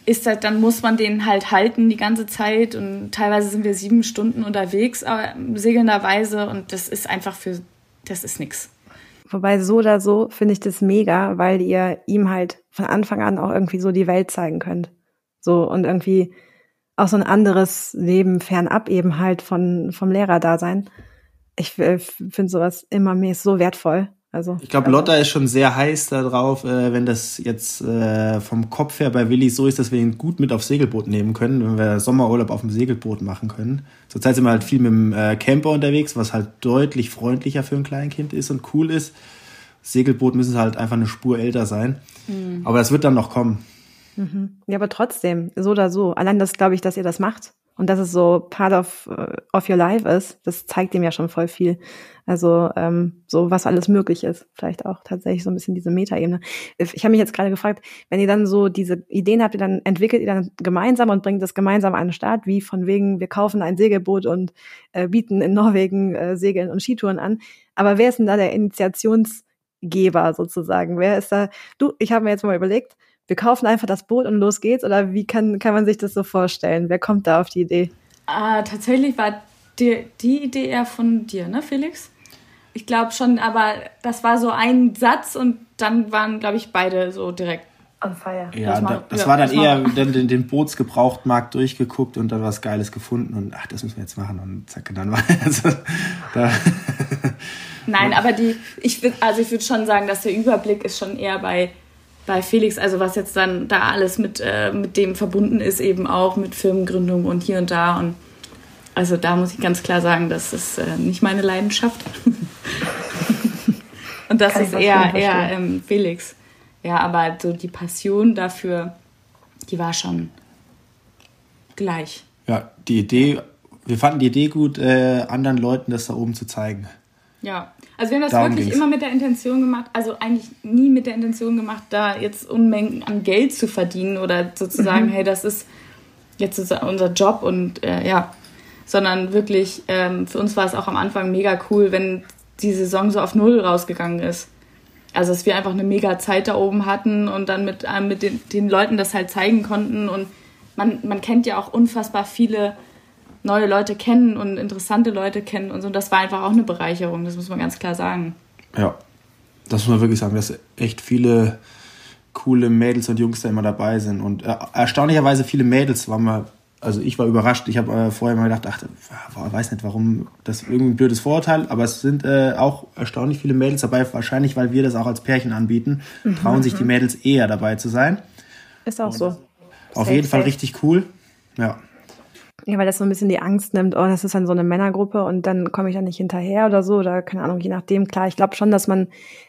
ist das, dann muss man den halt halten die ganze Zeit. Und teilweise sind wir sieben Stunden unterwegs, äh, segelnderweise. Und das ist einfach für, das ist nix.
Wobei so oder so finde ich das mega, weil ihr ihm halt von Anfang an auch irgendwie so die Welt zeigen könnt. So und irgendwie auch so ein anderes Leben fernab eben halt von, vom Lehrerdasein. Ich äh, finde sowas immer mehr so wertvoll. Also
Ich glaube, Lotta ist schon sehr heiß darauf, äh, wenn das jetzt äh, vom Kopf her bei Willi so ist, dass wir ihn gut mit aufs Segelboot nehmen können, wenn wir Sommerurlaub auf dem Segelboot machen können. Zurzeit sind wir halt viel mit dem äh, Camper unterwegs, was halt deutlich freundlicher für ein Kleinkind ist und cool ist. Segelboot müssen halt einfach eine Spur älter sein. Aber das wird dann noch kommen.
Ja, aber trotzdem, so oder so. Allein das glaube ich, dass ihr das macht und dass es so part of, äh, of your life ist, das zeigt ihm ja schon voll viel. Also ähm, so, was alles möglich ist. Vielleicht auch tatsächlich so ein bisschen diese Metaebene. Ich habe mich jetzt gerade gefragt, wenn ihr dann so diese Ideen habt, ihr dann entwickelt ihr dann gemeinsam und bringt das gemeinsam an den Start, wie von wegen, wir kaufen ein Segelboot und äh, bieten in Norwegen äh, Segeln und Skitouren an. Aber wer ist denn da der Initiationsgeber sozusagen? Wer ist da? Du, ich habe mir jetzt mal überlegt, wir kaufen einfach das Boot und los geht's? Oder wie kann, kann man sich das so vorstellen? Wer kommt da auf die Idee?
Ah, tatsächlich war die, die Idee eher von dir, ne, Felix? Ich glaube schon, aber das war so ein Satz und dann waren, glaube ich, beide so direkt
On fire.
Ja,
Das
da, das
ja,
war dann
das
eher dann den, den Bootsgebrauchtmarkt durchgeguckt und dann was Geiles gefunden und ach, das müssen wir jetzt machen und zack, und dann war also, da,
Nein, aber die, ich würde, also ich würde schon sagen, dass der Überblick ist schon eher bei, bei Felix, also was jetzt dann da alles mit, äh, mit dem verbunden ist, eben auch mit Firmengründung und hier und da. Und also da muss ich ganz klar sagen, das ist äh, nicht meine Leidenschaft. und das
Kann
ist eher, eher ähm, Felix. Ja, aber so die Passion dafür, die war schon gleich.
Ja, die Idee, wir fanden die Idee gut, äh, anderen Leuten das da oben zu zeigen.
Ja, also wir haben das Darum wirklich ging's. immer mit der Intention gemacht, also eigentlich nie mit der Intention gemacht, da jetzt Unmengen an Geld zu verdienen oder sozusagen, mhm. hey, das ist jetzt unser Job und äh, ja, sondern wirklich, ähm, für uns war es auch am Anfang mega cool, wenn die Saison so auf Null rausgegangen ist. Also, dass wir einfach eine mega Zeit da oben hatten und dann mit, äh, mit den, den Leuten das halt zeigen konnten. Und man, man kennt ja auch unfassbar viele neue Leute kennen und interessante Leute kennen und so. Und das war einfach auch eine Bereicherung, das muss man ganz klar sagen.
Ja, das muss man wirklich sagen, dass echt viele coole Mädels und Jungs da immer dabei sind. Und äh, erstaunlicherweise viele Mädels waren mal, also ich war überrascht. Ich habe äh, vorher mal gedacht, ach, ich weiß nicht, warum das irgendwie ein blödes Vorurteil, aber es sind äh, auch erstaunlich viele Mädels dabei, wahrscheinlich, weil wir das auch als Pärchen anbieten, mhm. trauen sich die Mädels eher dabei zu sein.
Ist auch und so.
Auf safe, jeden Fall safe. richtig cool. Ja.
Ja, weil das so ein bisschen die Angst nimmt, oh, das ist dann so eine Männergruppe und dann komme ich da nicht hinterher oder so, oder keine Ahnung, je nachdem. Klar, ich glaube schon, dass man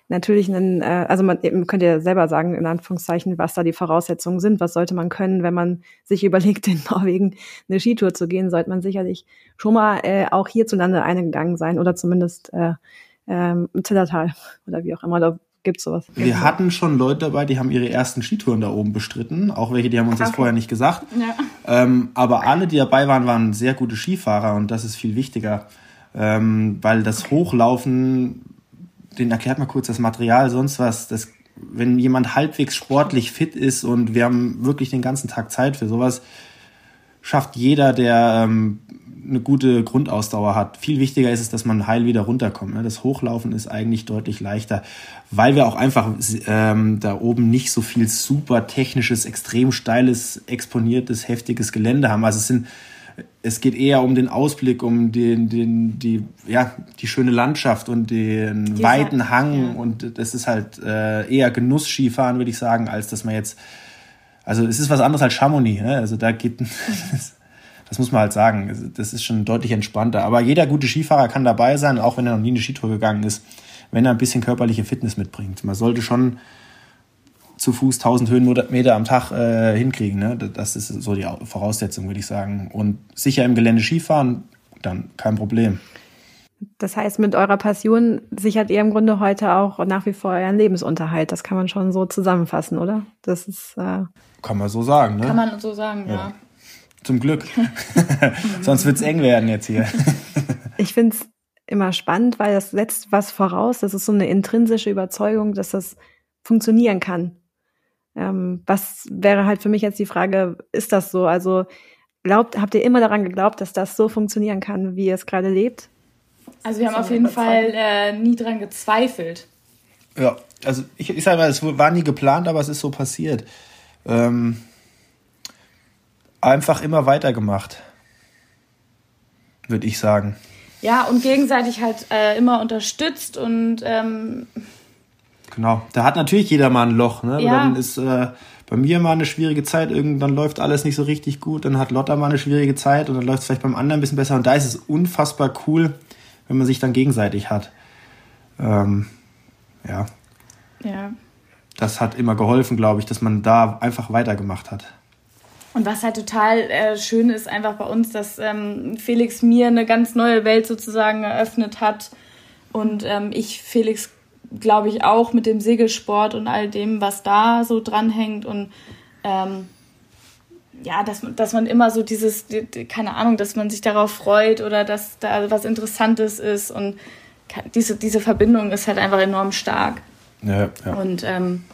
natürlich einen, äh, also man, könnte ja selber sagen, in Anführungszeichen, was da die Voraussetzungen sind, was sollte man können, wenn man sich überlegt, in Norwegen eine Skitour zu gehen, sollte man sicherlich schon mal äh, auch hierzulande eingegangen sein oder zumindest äh, ähm, Zillertal oder wie auch immer, da gibt's sowas.
Wir hatten schon Leute dabei, die haben ihre ersten Skitouren da oben bestritten. Auch welche, die haben uns okay. das vorher nicht gesagt. Ja. Ähm, aber alle, die dabei waren, waren sehr gute Skifahrer und das ist viel wichtiger. Ähm, weil das okay. Hochlaufen, den erklärt mal kurz das Material, sonst was, das, wenn jemand halbwegs sportlich fit ist und wir haben wirklich den ganzen Tag Zeit für sowas, schafft jeder, der ähm, eine gute Grundausdauer hat. Viel wichtiger ist es, dass man heil wieder runterkommt. Ne? Das Hochlaufen ist eigentlich deutlich leichter, weil wir auch einfach ähm, da oben nicht so viel super technisches, extrem steiles, exponiertes, heftiges Gelände haben. Also es sind es geht eher um den Ausblick, um den, den, die, ja, die schöne Landschaft und den Dieser, weiten Hang. Ja. Und das ist halt äh, eher Genuss-Skifahren, würde ich sagen, als dass man jetzt. Also es ist was anderes als Chamonix. Ne? Also da geht. Das muss man halt sagen. Das ist schon deutlich entspannter. Aber jeder gute Skifahrer kann dabei sein, auch wenn er noch nie eine Skitour gegangen ist, wenn er ein bisschen körperliche Fitness mitbringt. Man sollte schon zu Fuß 1000 Höhenmeter am Tag äh, hinkriegen. Ne? Das ist so die Voraussetzung, würde ich sagen. Und sicher im Gelände Skifahren, dann kein Problem.
Das heißt, mit eurer Passion sichert ihr im Grunde heute auch nach wie vor euren Lebensunterhalt. Das kann man schon so zusammenfassen, oder? Das ist. Äh
kann man so sagen, ne?
Kann man so sagen, ja. ja.
Zum Glück. Sonst wird es eng werden jetzt hier.
ich finde es immer spannend, weil das setzt was voraus. Das ist so eine intrinsische Überzeugung, dass das funktionieren kann. Ähm, was wäre halt für mich jetzt die Frage, ist das so? Also glaubt, habt ihr immer daran geglaubt, dass das so funktionieren kann, wie ihr es gerade lebt?
Also wir haben auf jeden Fall äh, nie dran gezweifelt.
Ja, also ich, ich sage mal, es war nie geplant, aber es ist so passiert. Ähm, einfach immer weitergemacht, würde ich sagen.
Ja, und gegenseitig halt äh, immer unterstützt und ähm
Genau, da hat natürlich jeder mal ein Loch. Ne? Ja. Dann ist äh, bei mir mal eine schwierige Zeit, irgendwann läuft alles nicht so richtig gut, dann hat Lotta mal eine schwierige Zeit und dann läuft es vielleicht beim anderen ein bisschen besser. Und da ist es unfassbar cool, wenn man sich dann gegenseitig hat. Ähm, ja.
Ja.
Das hat immer geholfen, glaube ich, dass man da einfach weitergemacht hat.
Und was halt total äh, schön ist einfach bei uns, dass ähm, Felix mir eine ganz neue Welt sozusagen eröffnet hat und ähm, ich Felix glaube ich auch mit dem Segelsport und all dem, was da so dranhängt und ähm, ja, dass, dass man immer so dieses, keine Ahnung, dass man sich darauf freut oder dass da was Interessantes ist und diese, diese Verbindung ist halt einfach enorm stark.
Ja, ja.
Und ähm,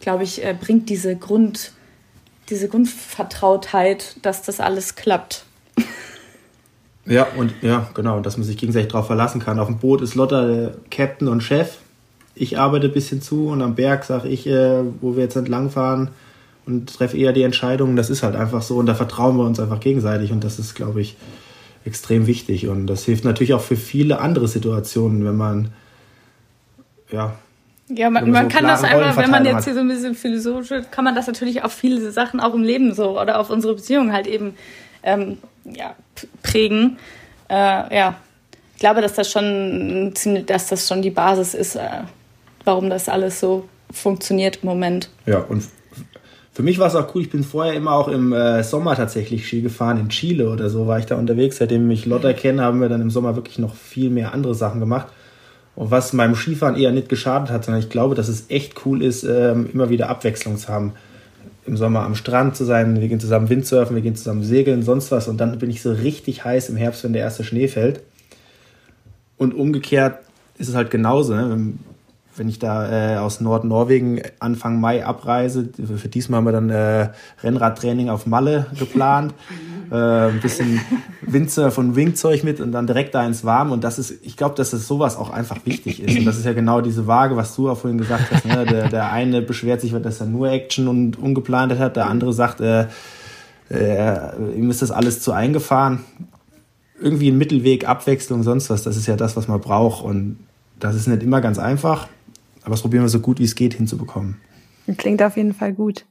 glaube ich, äh, bringt diese Grund, diese Grundvertrautheit, dass das alles klappt.
Ja, und ja, genau, dass man sich gegenseitig darauf verlassen kann. Auf dem Boot ist Lotta der Captain und Chef. Ich arbeite ein bisschen zu und am Berg sage ich, äh, wo wir jetzt entlangfahren und treffe eher die Entscheidungen. Das ist halt einfach so und da vertrauen wir uns einfach gegenseitig und das ist, glaube ich, extrem wichtig. Und das hilft natürlich auch für viele andere Situationen, wenn man ja,
ja, man, man so kann das einfach, wenn man jetzt hier so ein bisschen philosophisch wird, kann man das natürlich auf viele Sachen auch im Leben so oder auf unsere Beziehung halt eben ähm, ja, prägen. Äh, ja, ich glaube, dass das schon dass das schon die Basis ist, äh, warum das alles so funktioniert im Moment.
Ja, und Für mich war es auch cool, ich bin vorher immer auch im äh, Sommer tatsächlich Ski gefahren, in Chile oder so war ich da unterwegs. Seitdem ich Lotta kenne, haben wir dann im Sommer wirklich noch viel mehr andere Sachen gemacht. Und was meinem Skifahren eher nicht geschadet hat, sondern ich glaube, dass es echt cool ist, ähm, immer wieder Abwechslung zu haben. Im Sommer am Strand zu sein, wir gehen zusammen Windsurfen, wir gehen zusammen segeln, sonst was. Und dann bin ich so richtig heiß im Herbst, wenn der erste Schnee fällt. Und umgekehrt ist es halt genauso. Ne? wenn ich da äh, aus Nordnorwegen Anfang Mai abreise, für diesmal haben wir dann äh, Rennradtraining auf Malle geplant, äh, ein bisschen Windsurf und Wingzeug mit und dann direkt da ins Warm und das ist, ich glaube, dass das sowas auch einfach wichtig ist und das ist ja genau diese Waage, was du auch vorhin gesagt hast, ne? der, der eine beschwert sich, dass er nur Action und ungeplant hat, der andere sagt, äh, äh, ihm ist das alles zu eingefahren. Irgendwie ein Mittelweg, Abwechslung, sonst was, das ist ja das, was man braucht und das ist nicht immer ganz einfach, aber das probieren wir so gut wie es geht hinzubekommen.
Klingt auf jeden Fall gut.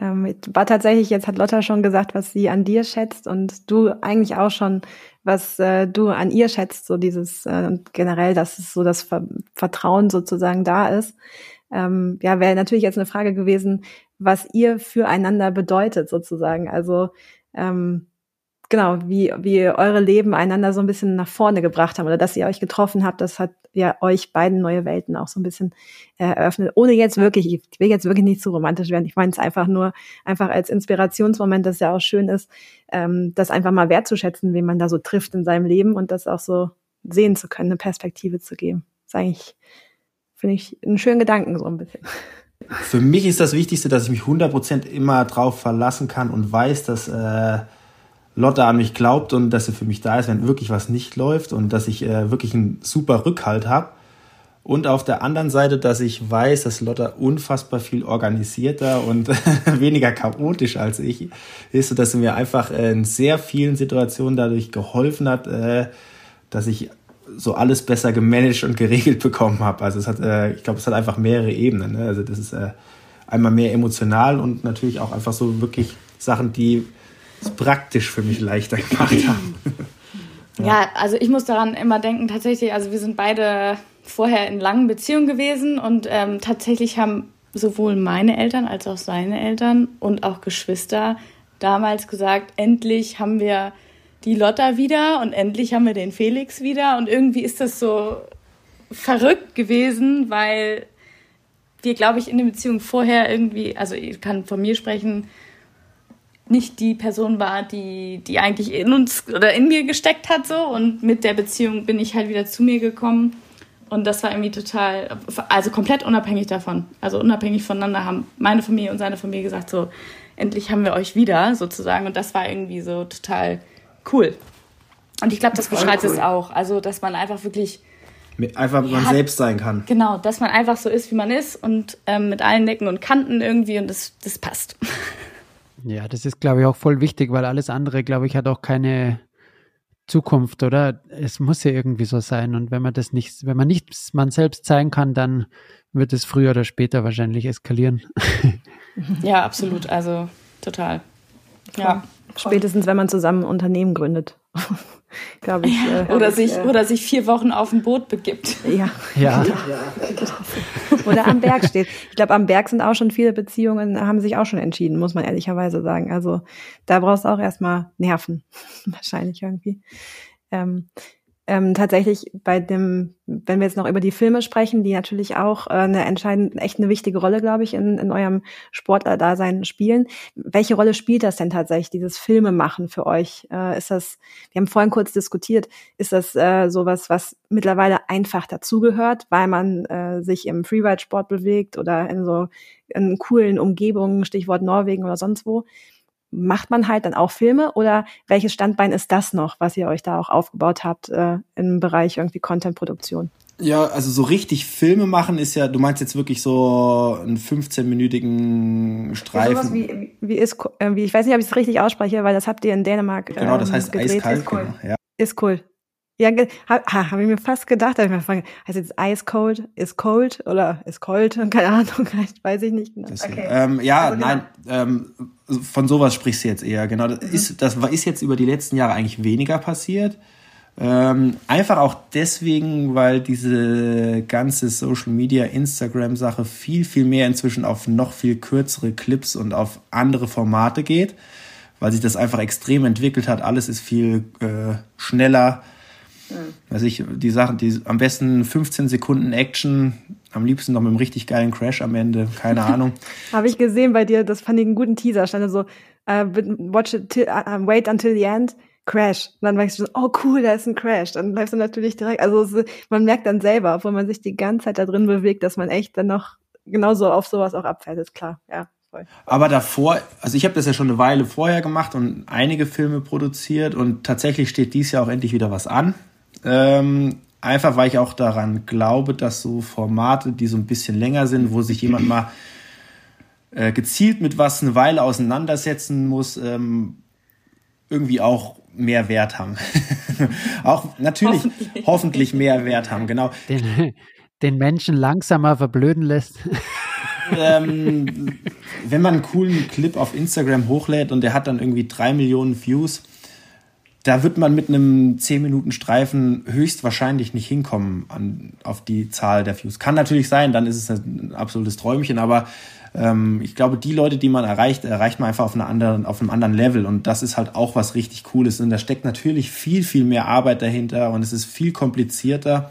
Ähm, war tatsächlich, jetzt hat Lotta schon gesagt, was sie an dir schätzt und du eigentlich auch schon, was äh, du an ihr schätzt, so dieses äh, generell, dass es so das Ver Vertrauen sozusagen da ist. Ähm, ja, wäre natürlich jetzt eine Frage gewesen, was ihr füreinander bedeutet sozusagen. Also ähm, genau, wie, wie eure Leben einander so ein bisschen nach vorne gebracht haben oder dass ihr euch getroffen habt, das hat ja euch beiden neue Welten auch so ein bisschen äh, eröffnet. Ohne jetzt wirklich, ich will jetzt wirklich nicht zu romantisch werden. Ich meine es einfach nur, einfach als Inspirationsmoment, dass ja auch schön ist, ähm, das einfach mal wertzuschätzen, wen man da so trifft in seinem Leben und das auch so sehen zu können, eine Perspektive zu geben. Das ist eigentlich, finde ich, einen schönen Gedanken so ein bisschen.
Für mich ist das Wichtigste, dass ich mich 100% immer drauf verlassen kann und weiß, dass äh, Lotte an mich glaubt und dass sie für mich da ist, wenn wirklich was nicht läuft und dass ich äh, wirklich einen super Rückhalt habe. Und auf der anderen Seite, dass ich weiß, dass Lotta unfassbar viel organisierter und weniger chaotisch als ich ist, dass sie mir einfach in sehr vielen Situationen dadurch geholfen hat, äh, dass ich so alles besser gemanagt und geregelt bekommen habe. Also es hat, äh, ich glaube, es hat einfach mehrere Ebenen. Ne? Also das ist äh, einmal mehr emotional und natürlich auch einfach so wirklich Sachen, die es praktisch für mich leichter gemacht haben.
ja. ja, also ich muss daran immer denken, tatsächlich, also wir sind beide vorher in langen Beziehungen gewesen und ähm, tatsächlich haben sowohl meine Eltern als auch seine Eltern und auch Geschwister damals gesagt, endlich haben wir die Lotta wieder und endlich haben wir den Felix wieder und irgendwie ist das so verrückt gewesen, weil wir, glaube ich, in der Beziehung vorher irgendwie, also ich kann von mir sprechen, nicht die Person war, die, die eigentlich in uns oder in mir gesteckt hat so und mit der Beziehung bin ich halt wieder zu mir gekommen und das war irgendwie total, also komplett unabhängig davon, also unabhängig voneinander haben meine Familie und seine Familie gesagt so, endlich haben wir euch wieder sozusagen und das war irgendwie so total cool. Und ich glaube, das beschreibt cool. es auch, also dass man einfach wirklich
einfach man ja, selbst sein kann.
Genau, dass man einfach so ist, wie man ist und ähm, mit allen Decken und Kanten irgendwie und das, das passt.
Ja, das ist, glaube ich, auch voll wichtig, weil alles andere, glaube ich, hat auch keine Zukunft, oder? Es muss ja irgendwie so sein. Und wenn man das nicht, wenn man nicht man selbst sein kann, dann wird es früher oder später wahrscheinlich eskalieren.
Ja, absolut. Also total.
Ja. Spätestens, wenn man zusammen ein Unternehmen gründet. Glaube ich.
Äh, oder, sich, äh, oder sich vier Wochen auf ein Boot begibt.
Ja. ja. oder am Berg steht. Ich glaube, am Berg sind auch schon viele Beziehungen, haben sich auch schon entschieden, muss man ehrlicherweise sagen. Also da brauchst du auch erstmal Nerven. Wahrscheinlich irgendwie. Ähm, ähm, tatsächlich bei dem, wenn wir jetzt noch über die Filme sprechen, die natürlich auch äh, eine entscheidende, echt eine wichtige Rolle, glaube ich, in, in eurem Sportlerdasein spielen. Welche Rolle spielt das denn tatsächlich, dieses Filmemachen für euch? Äh, ist das, wir haben vorhin kurz diskutiert, ist das äh, sowas, was mittlerweile einfach dazugehört, weil man äh, sich im Freeride-Sport bewegt oder in so in coolen Umgebungen, Stichwort Norwegen oder sonst wo? Macht man halt dann auch Filme oder welches Standbein ist das noch, was ihr euch da auch aufgebaut habt äh, im Bereich irgendwie Content-Produktion?
Ja, also so richtig Filme machen ist ja, du meinst jetzt wirklich so einen 15-minütigen Streifen. Ja,
wie, wie ist, äh, wie, ich weiß nicht, ob ich es richtig ausspreche, weil das habt ihr in Dänemark.
Genau, das ähm, heißt gedreht. eiskalt.
Ist cool. Genau, ja. Ist cool. Ja, ha, habe ich mir fast gedacht, habe ich mir gefragt, heißt jetzt Ice Cold, ist cold oder ist cold? Keine Ahnung, weiß ich nicht
genau. Okay. Ähm, ja, nein, genau. ähm, von sowas sprichst du jetzt eher, genau. Das, mhm. ist, das ist jetzt über die letzten Jahre eigentlich weniger passiert. Ähm, einfach auch deswegen, weil diese ganze Social Media, Instagram-Sache viel, viel mehr inzwischen auf noch viel kürzere Clips und auf andere Formate geht, weil sich das einfach extrem entwickelt hat. Alles ist viel äh, schneller. Also ich, die Sachen, die am besten 15 Sekunden Action, am liebsten noch mit einem richtig geilen Crash am Ende, keine Ahnung.
Habe ich gesehen bei dir, das fand ich einen guten Teaser, stand so, uh, watch it till, uh, wait until the end, Crash. Und dann merkst du so, oh cool, da ist ein Crash. Dann bleibst du natürlich direkt, also man merkt dann selber, obwohl man sich die ganze Zeit da drin bewegt, dass man echt dann noch genauso auf sowas auch abfällt, ist klar, ja.
Aber davor, also ich habe das ja schon eine Weile vorher gemacht und einige Filme produziert und tatsächlich steht dies Jahr auch endlich wieder was an. Ähm, einfach weil ich auch daran glaube, dass so Formate, die so ein bisschen länger sind, wo sich jemand mal äh, gezielt mit was eine Weile auseinandersetzen muss, ähm, irgendwie auch mehr Wert haben. auch natürlich hoffentlich. hoffentlich. mehr Wert haben, genau.
Den, den Menschen langsamer verblöden lässt.
ähm, wenn man einen coolen Clip auf Instagram hochlädt und der hat dann irgendwie drei Millionen Views, da wird man mit einem 10 Minuten Streifen höchstwahrscheinlich nicht hinkommen an, auf die Zahl der Views. Kann natürlich sein, dann ist es ein absolutes Träumchen, aber ähm, ich glaube, die Leute, die man erreicht, erreicht man einfach auf, einer anderen, auf einem anderen Level. Und das ist halt auch was richtig Cooles. Und da steckt natürlich viel, viel mehr Arbeit dahinter und es ist viel komplizierter.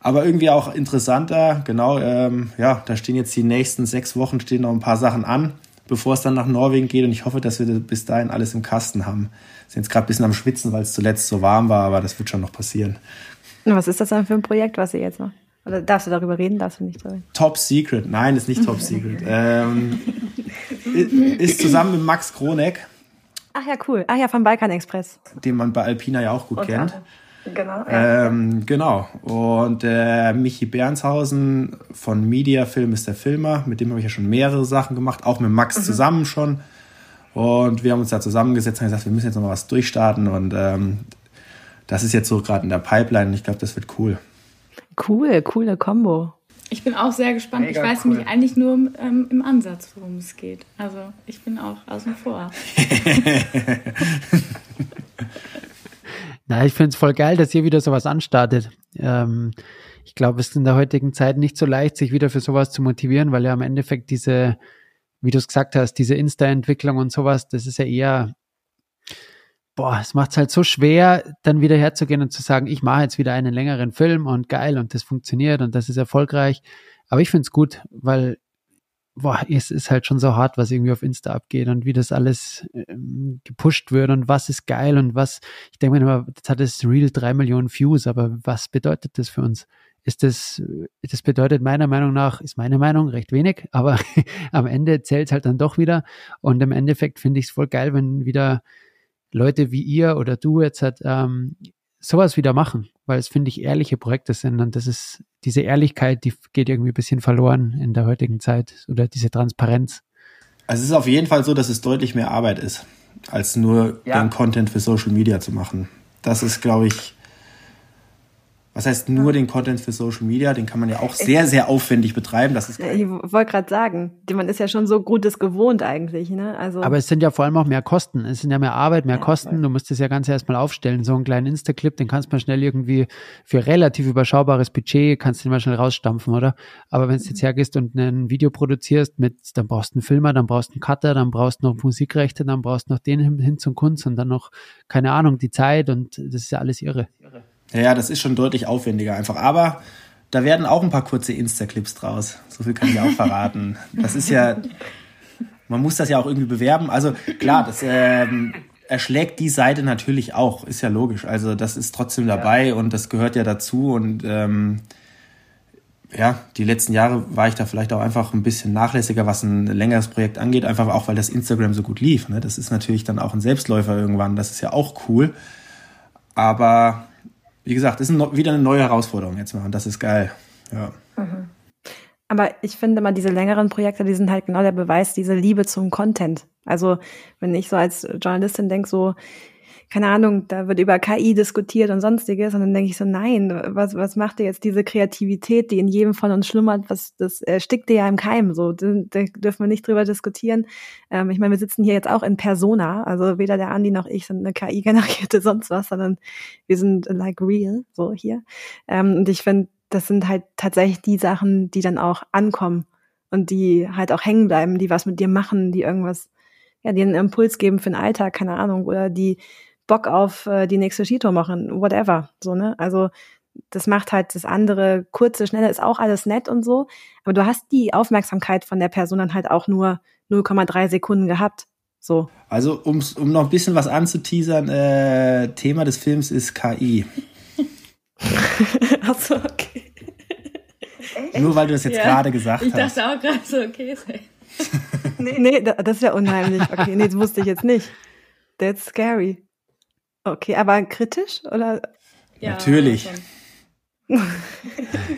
Aber irgendwie auch interessanter, genau, ähm, ja, da stehen jetzt die nächsten sechs Wochen, stehen noch ein paar Sachen an, bevor es dann nach Norwegen geht. Und ich hoffe, dass wir bis dahin alles im Kasten haben. Sind jetzt gerade ein bisschen am Schwitzen, weil es zuletzt so warm war, aber das wird schon noch passieren.
Was ist das dann für ein Projekt, was ihr jetzt macht? Oder darfst du darüber reden? Darfst du nicht
darüber Top Secret. Nein, ist nicht Top Secret. Ähm, ist zusammen mit Max Kroneck.
Ach ja, cool. Ach ja, vom Balkan Express.
Den man bei Alpina ja auch gut Und kennt. Genau. Ja. Ähm, genau. Und äh, Michi Bernshausen von Media Film ist der Filmer. Mit dem habe ich ja schon mehrere Sachen gemacht, auch mit Max mhm. zusammen schon. Und wir haben uns da zusammengesetzt und gesagt, wir müssen jetzt noch mal was durchstarten. Und ähm, das ist jetzt so gerade in der Pipeline. Und ich glaube, das wird cool.
Cool, coole Combo.
Ich bin auch sehr gespannt. Mega ich weiß cool. nämlich eigentlich nur ähm, im Ansatz, worum es geht. Also ich bin auch außen vor.
Na, ich finde es voll geil, dass ihr wieder sowas anstartet. Ähm, ich glaube, es ist in der heutigen Zeit nicht so leicht, sich wieder für sowas zu motivieren, weil ja im Endeffekt diese, wie du es gesagt hast, diese Insta-Entwicklung und sowas, das ist ja eher boah, es macht es halt so schwer, dann wieder herzugehen und zu sagen, ich mache jetzt wieder einen längeren Film und geil und das funktioniert und das ist erfolgreich. Aber ich finde es gut, weil boah, es ist halt schon so hart, was irgendwie auf Insta abgeht und wie das alles ähm, gepusht wird und was ist geil und was, ich denke mir immer, jetzt hat das Real drei Millionen Views, aber was bedeutet das für uns? Ist das, das bedeutet meiner Meinung nach, ist meine Meinung recht wenig, aber am Ende zählt halt dann doch wieder und im Endeffekt finde ich es voll geil, wenn wieder Leute wie ihr oder du jetzt halt, ähm, sowas wieder machen, weil es, finde ich, ehrliche Projekte sind und das ist diese Ehrlichkeit, die geht irgendwie ein bisschen verloren in der heutigen Zeit oder diese Transparenz.
Also es ist auf jeden Fall so, dass es deutlich mehr Arbeit ist, als nur ja. den Content für Social Media zu machen. Das ist, glaube ich, was heißt nur den Content für Social Media? Den kann man ja auch sehr, sehr aufwendig betreiben. Das ist
ich wollte gerade sagen, man ist ja schon so Gutes gewohnt eigentlich. Ne? Also
Aber es sind ja vor allem auch mehr Kosten. Es sind ja mehr Arbeit, mehr ja, Kosten. Voll. Du musst es ja ganz erstmal aufstellen. So einen kleinen Insta-Clip, den kannst du mal schnell irgendwie für relativ überschaubares Budget, kannst du den mal schnell rausstampfen, oder? Aber wenn du jetzt hergehst und ein Video produzierst, mit, dann brauchst du einen Filmer, dann brauchst du einen Cutter, dann brauchst du noch Musikrechte, dann brauchst du noch den hin, hin zum Kunst und dann noch, keine Ahnung, die Zeit und das ist ja alles irre. irre.
Ja, das ist schon deutlich aufwendiger einfach. Aber da werden auch ein paar kurze Insta-Clips draus. So viel kann ich auch verraten. Das ist ja, man muss das ja auch irgendwie bewerben. Also klar, das ähm, erschlägt die Seite natürlich auch, ist ja logisch. Also das ist trotzdem dabei ja. und das gehört ja dazu. Und ähm, ja, die letzten Jahre war ich da vielleicht auch einfach ein bisschen nachlässiger, was ein längeres Projekt angeht, einfach auch weil das Instagram so gut lief. Ne? Das ist natürlich dann auch ein Selbstläufer irgendwann. Das ist ja auch cool. Aber wie gesagt, ist ein, wieder eine neue Herausforderung jetzt mal und das ist geil. Ja. Mhm.
Aber ich finde mal, diese längeren Projekte, die sind halt genau der Beweis, diese Liebe zum Content. Also, wenn ich so als Journalistin denke, so, keine Ahnung, da wird über KI diskutiert und sonstiges. Und dann denke ich so, nein, was, was macht dir jetzt diese Kreativität, die in jedem von uns schlummert? Was, das erstickt dir ja im Keim. So, da, da dürfen wir nicht drüber diskutieren. Ähm, ich meine, wir sitzen hier jetzt auch in Persona. Also weder der Andi noch ich sind eine KI-generierte sonst was, sondern wir sind like real, so hier. Ähm, und ich finde, das sind halt tatsächlich die Sachen, die dann auch ankommen und die halt auch hängen bleiben, die was mit dir machen, die irgendwas, ja, die einen Impuls geben für den Alltag, keine Ahnung, oder die Bock auf äh, die nächste Skitour machen, whatever, so, ne? Also, das macht halt das andere, kurze, schnelle ist auch alles nett und so, aber du hast die Aufmerksamkeit von der Person dann halt auch nur 0,3 Sekunden gehabt, so.
Also, um, um noch ein bisschen was anzuteasern, äh, Thema des Films ist KI.
Achso, okay.
Echt? Nur weil du das jetzt ja. gerade gesagt
ich
hast.
Ich dachte auch gerade so, okay.
nee, nee, das ist ja unheimlich. Okay, nee, das wusste ich jetzt nicht. That's scary. Okay, aber kritisch oder?
Ja, Natürlich.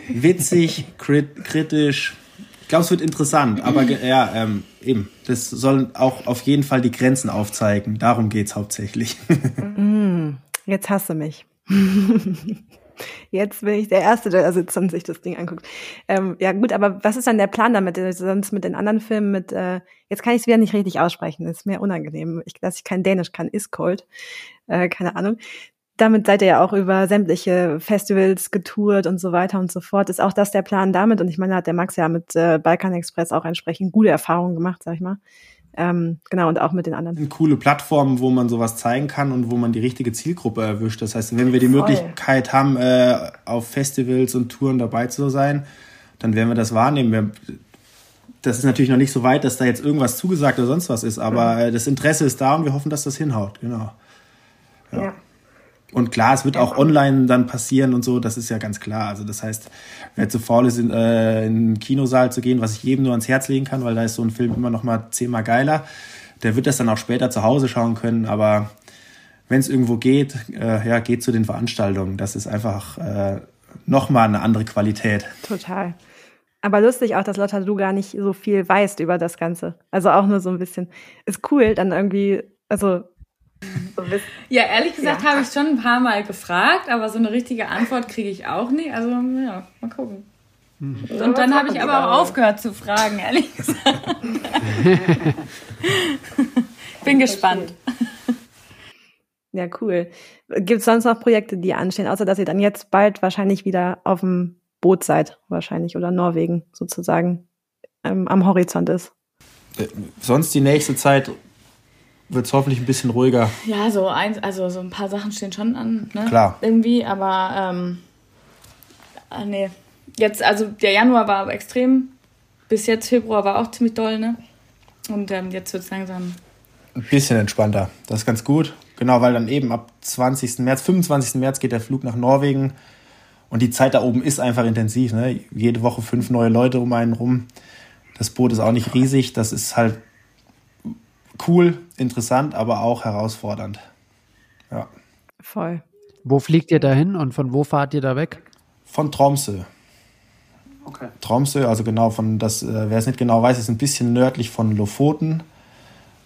Witzig, krit kritisch. Ich glaube, es wird interessant, aber ja, ähm, eben. Das soll auch auf jeden Fall die Grenzen aufzeigen. Darum geht es hauptsächlich.
Mm, jetzt hasse mich. Jetzt bin ich der Erste, der da sitzt und sich das Ding anguckt. Ähm, ja gut, aber was ist dann der Plan damit? Sonst mit den anderen Filmen mit, äh, jetzt kann ich es wieder nicht richtig aussprechen, ist mir unangenehm, ich, dass ich kein Dänisch kann, ist cold, äh, keine Ahnung. Damit seid ihr ja auch über sämtliche Festivals getourt und so weiter und so fort. Ist auch das der Plan damit? Und ich meine, da hat der Max ja mit äh, Balkan Express auch entsprechend gute Erfahrungen gemacht, sag ich mal. Ähm, genau, und auch mit den anderen.
Coole Plattformen, wo man sowas zeigen kann und wo man die richtige Zielgruppe erwischt. Das heißt, wenn wir die Voll. Möglichkeit haben, äh, auf Festivals und Touren dabei zu sein, dann werden wir das wahrnehmen. Wir, das ist natürlich noch nicht so weit, dass da jetzt irgendwas zugesagt oder sonst was ist, aber mhm. äh, das Interesse ist da und wir hoffen, dass das hinhaut. Genau. ja. ja. Und klar, es wird auch online dann passieren und so, das ist ja ganz klar. Also das heißt, wer zu faul ist, in, äh, in Kinosaal zu gehen, was ich jedem nur ans Herz legen kann, weil da ist so ein Film immer noch mal zehnmal geiler, der wird das dann auch später zu Hause schauen können. Aber wenn es irgendwo geht, äh, ja, geht zu den Veranstaltungen. Das ist einfach äh, noch mal eine andere Qualität.
Total. Aber lustig auch, dass Lotta du gar nicht so viel weißt über das Ganze. Also auch nur so ein bisschen. Ist cool, dann irgendwie, also
ja, ehrlich gesagt ja. habe ich schon ein paar Mal gefragt, aber so eine richtige Antwort kriege ich auch nicht. Also, ja, mal gucken. Hm. Und dann habe ich aber auch aufgehört zu fragen, ehrlich gesagt. Bin gespannt.
Ja, cool. Gibt es sonst noch Projekte, die anstehen, außer dass ihr dann jetzt bald wahrscheinlich wieder auf dem Boot seid, wahrscheinlich, oder Norwegen sozusagen ähm, am Horizont ist?
Äh, sonst die nächste Zeit wird es hoffentlich ein bisschen ruhiger.
Ja, so ein, also so ein paar Sachen stehen schon an, ne?
Klar.
Irgendwie, aber ähm, ah, nee. Jetzt, also der Januar war extrem. Bis jetzt Februar war auch ziemlich doll, ne? Und ähm, jetzt wird es langsam.
Ein bisschen entspannter. Das ist ganz gut. Genau, weil dann eben ab 20. März, 25. März geht der Flug nach Norwegen. Und die Zeit da oben ist einfach intensiv. Ne? Jede Woche fünf neue Leute um einen rum. Das Boot ist auch nicht riesig. Das ist halt cool, interessant, aber auch herausfordernd. Ja.
Voll.
Wo fliegt ihr da hin und von wo fahrt ihr da weg?
Von Tromsø. Okay. Tromsø, also genau von das, äh, wer es nicht genau weiß, ist ein bisschen nördlich von Lofoten.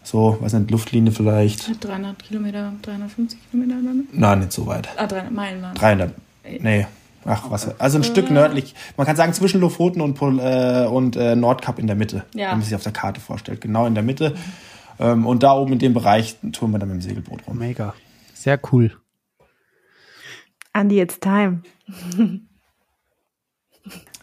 So, weiß nicht, Luftlinie vielleicht.
300 Kilometer, 350 Kilometer
damit? Nein, nicht so weit.
Ah, 300 Meilen.
300. Nee. Ach, was. Also ein äh. Stück nördlich. Man kann sagen zwischen Lofoten und, Pol, äh, und äh, Nordkap in der Mitte. Ja. Wenn man sich auf der Karte vorstellt. Genau in der Mitte. Mhm. Ähm, und da oben in dem Bereich touren wir dann mit dem Segelboot rum.
Mega. Sehr cool.
Andi, it's time.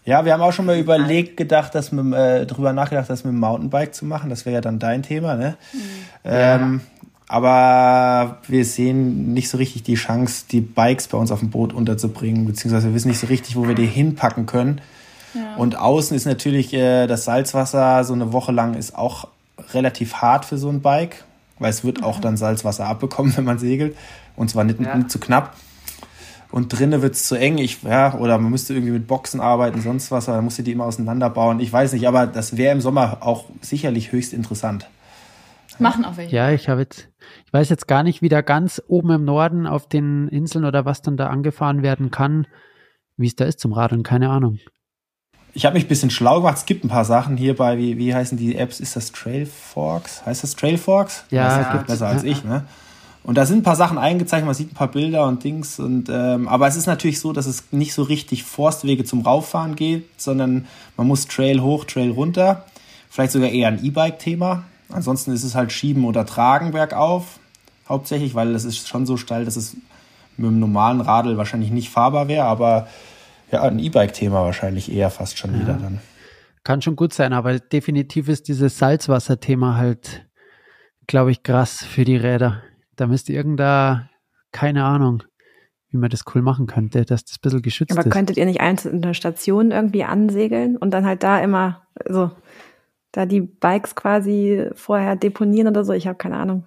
Ja, wir haben auch schon mal überlegt, gedacht, dass mit, äh, drüber nachgedacht, das mit dem Mountainbike zu machen. Das wäre ja dann dein Thema, ne? Mhm. Ähm, aber wir sehen nicht so richtig die Chance, die Bikes bei uns auf dem Boot unterzubringen, beziehungsweise wir wissen nicht so richtig, wo wir die hinpacken können. Ja. Und außen ist natürlich äh, das Salzwasser so eine Woche lang ist auch relativ hart für so ein Bike, weil es wird auch dann Salzwasser abbekommen, wenn man segelt. Und zwar nicht, ja. nicht zu knapp. Und drinnen wird es zu eng. Ich, ja, oder man müsste irgendwie mit Boxen arbeiten, sonst was, dann musste die immer auseinanderbauen. Ich weiß nicht, aber das wäre im Sommer auch sicherlich höchst interessant.
Machen auch welche.
Ja, ich habe jetzt, ich weiß jetzt gar nicht, wie da ganz oben im Norden auf den Inseln oder was dann da angefahren werden kann, wie es da ist zum Radeln, keine Ahnung.
Ich habe mich ein bisschen schlau gemacht. Es gibt ein paar Sachen hier bei, wie, wie heißen die Apps? Ist das Trailforks? Heißt das Trailforks?
Ja,
das besser als ich, ne? Und da sind ein paar Sachen eingezeichnet, man sieht ein paar Bilder und Dings. Und, ähm, aber es ist natürlich so, dass es nicht so richtig Forstwege zum Rauffahren geht, sondern man muss Trail hoch, Trail runter. Vielleicht sogar eher ein E-Bike-Thema. Ansonsten ist es halt Schieben oder Tragen bergauf, hauptsächlich, weil es ist schon so steil, dass es mit einem normalen Radl wahrscheinlich nicht fahrbar wäre, aber ja, ein E-Bike-Thema wahrscheinlich eher fast schon ja. wieder dann.
Kann schon gut sein, aber definitiv ist dieses Salzwasser-Thema halt, glaube ich, krass für die Räder. Da müsste irgendein, keine Ahnung, wie man das cool machen könnte, dass das ein bisschen geschützt
aber
ist.
Aber könntet ihr nicht einzelne Stationen irgendwie ansegeln und dann halt da immer so da die Bikes quasi vorher deponieren oder so? Ich habe keine Ahnung.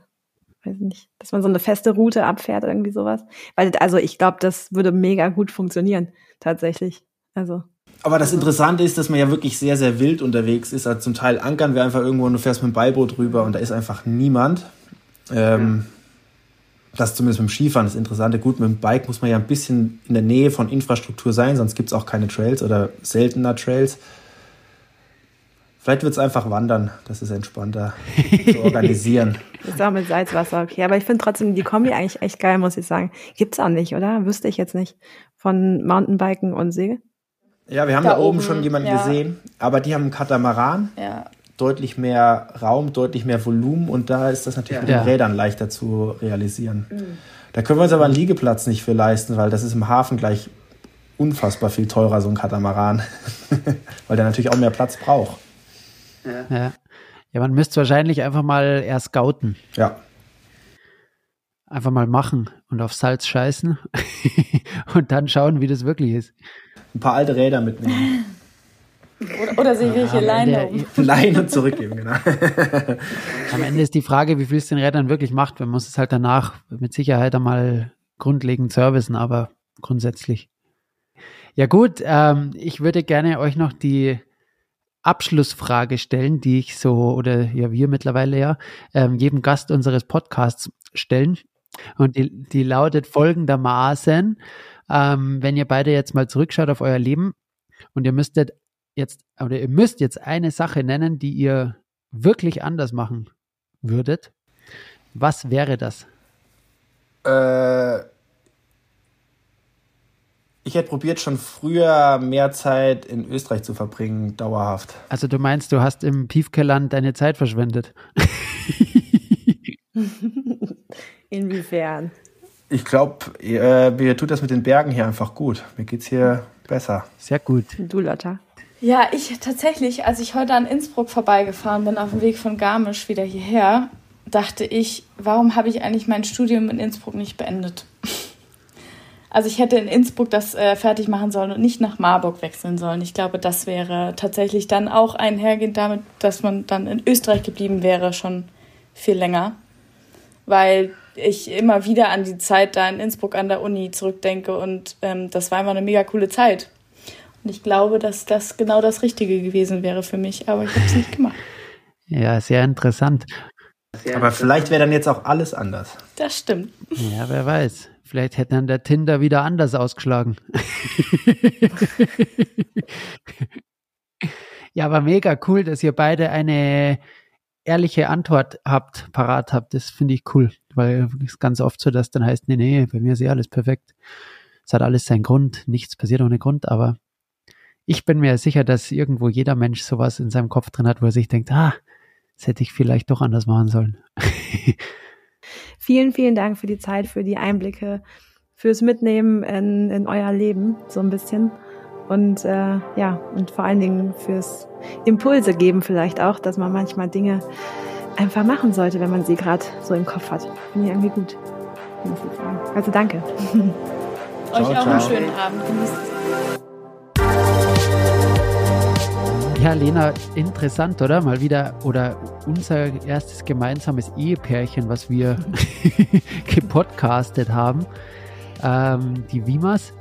Weiß nicht, dass man so eine feste Route abfährt irgendwie sowas. Weil, also ich glaube, das würde mega gut funktionieren, tatsächlich. Also.
Aber das Interessante ist, dass man ja wirklich sehr, sehr wild unterwegs ist. Also zum Teil ankern wir einfach irgendwo und du fährst mit dem Beiboot rüber und da ist einfach niemand. Ähm, das zumindest mit dem Skifahren das Interessante. Gut, mit dem Bike muss man ja ein bisschen in der Nähe von Infrastruktur sein, sonst gibt es auch keine Trails oder seltener Trails. Vielleicht wird es einfach wandern, das ist entspannter zu organisieren.
ist auch mit Salzwasser, okay. Aber ich finde trotzdem die Kombi eigentlich echt geil, muss ich sagen. Gibt's auch nicht, oder? Wüsste ich jetzt nicht. Von Mountainbiken und Segel.
Ja, wir haben da, da oben schon jemanden ja. gesehen, aber die haben einen Katamaran.
Ja.
Deutlich mehr Raum, deutlich mehr Volumen und da ist das natürlich ja. mit den Rädern leichter zu realisieren. Mhm. Da können wir uns aber einen Liegeplatz nicht für leisten, weil das ist im Hafen gleich unfassbar viel teurer, so ein Katamaran. weil der natürlich auch mehr Platz braucht.
Ja. ja. Ja, man müsste wahrscheinlich einfach mal eher scouten.
Ja.
Einfach mal machen und auf Salz scheißen und dann schauen, wie das wirklich ist.
Ein paar alte Räder mitnehmen.
Oder, oder sich welche Leine um.
Leine und zurückgeben, genau.
Am Ende ist die Frage, wie viel es den Rädern wirklich macht. Man muss es halt danach mit Sicherheit einmal grundlegend servicen, aber grundsätzlich. Ja gut, ähm, ich würde gerne euch noch die Abschlussfrage stellen, die ich so, oder ja, wir mittlerweile ja, ähm, jedem Gast unseres Podcasts stellen. Und die, die lautet folgendermaßen, ähm, wenn ihr beide jetzt mal zurückschaut auf euer Leben und ihr müsstet jetzt, oder ihr müsst jetzt eine Sache nennen, die ihr wirklich anders machen würdet, was wäre das?
Äh, ich hätte probiert, schon früher mehr Zeit in Österreich zu verbringen, dauerhaft.
Also du meinst, du hast im Piefkeland deine Zeit verschwendet?
Inwiefern?
Ich glaube, äh, mir tut das mit den Bergen hier einfach gut. Mir geht es hier besser.
Sehr gut.
Du, Lotta?
Ja, ich tatsächlich, als ich heute an Innsbruck vorbeigefahren bin, auf dem Weg von Garmisch wieder hierher, dachte ich, warum habe ich eigentlich mein Studium in Innsbruck nicht beendet? Also ich hätte in Innsbruck das äh, fertig machen sollen und nicht nach Marburg wechseln sollen. Ich glaube, das wäre tatsächlich dann auch einhergehend damit, dass man dann in Österreich geblieben wäre, schon viel länger. Weil ich immer wieder an die Zeit da in Innsbruck an der Uni zurückdenke und ähm, das war immer eine mega coole Zeit. Und ich glaube, dass das genau das Richtige gewesen wäre für mich, aber ich habe es nicht gemacht.
Ja, sehr interessant.
Aber vielleicht wäre dann jetzt auch alles anders.
Das stimmt.
Ja, wer weiß. Vielleicht hätte dann der Tinder wieder anders ausgeschlagen. ja, aber mega cool, dass ihr beide eine ehrliche Antwort habt, parat habt. Das finde ich cool, weil es ganz oft so, dass dann heißt, nee, nee, bei mir ist eh alles perfekt. Es hat alles seinen Grund, nichts passiert ohne Grund, aber ich bin mir sicher, dass irgendwo jeder Mensch sowas in seinem Kopf drin hat, wo er sich denkt, ah, das hätte ich vielleicht doch anders machen sollen.
Vielen, vielen Dank für die Zeit, für die Einblicke, fürs Mitnehmen in, in euer Leben so ein bisschen. Und äh, ja, und vor allen Dingen fürs Impulse geben vielleicht auch, dass man manchmal Dinge einfach machen sollte, wenn man sie gerade so im Kopf hat. Finde ich irgendwie gut. Also danke.
Euch auch ciao. einen schönen Abend. Genießt
Ja, Lena, interessant, oder? Mal wieder, oder unser erstes gemeinsames Ehepärchen, was wir gepodcastet haben, ähm, die Wimas.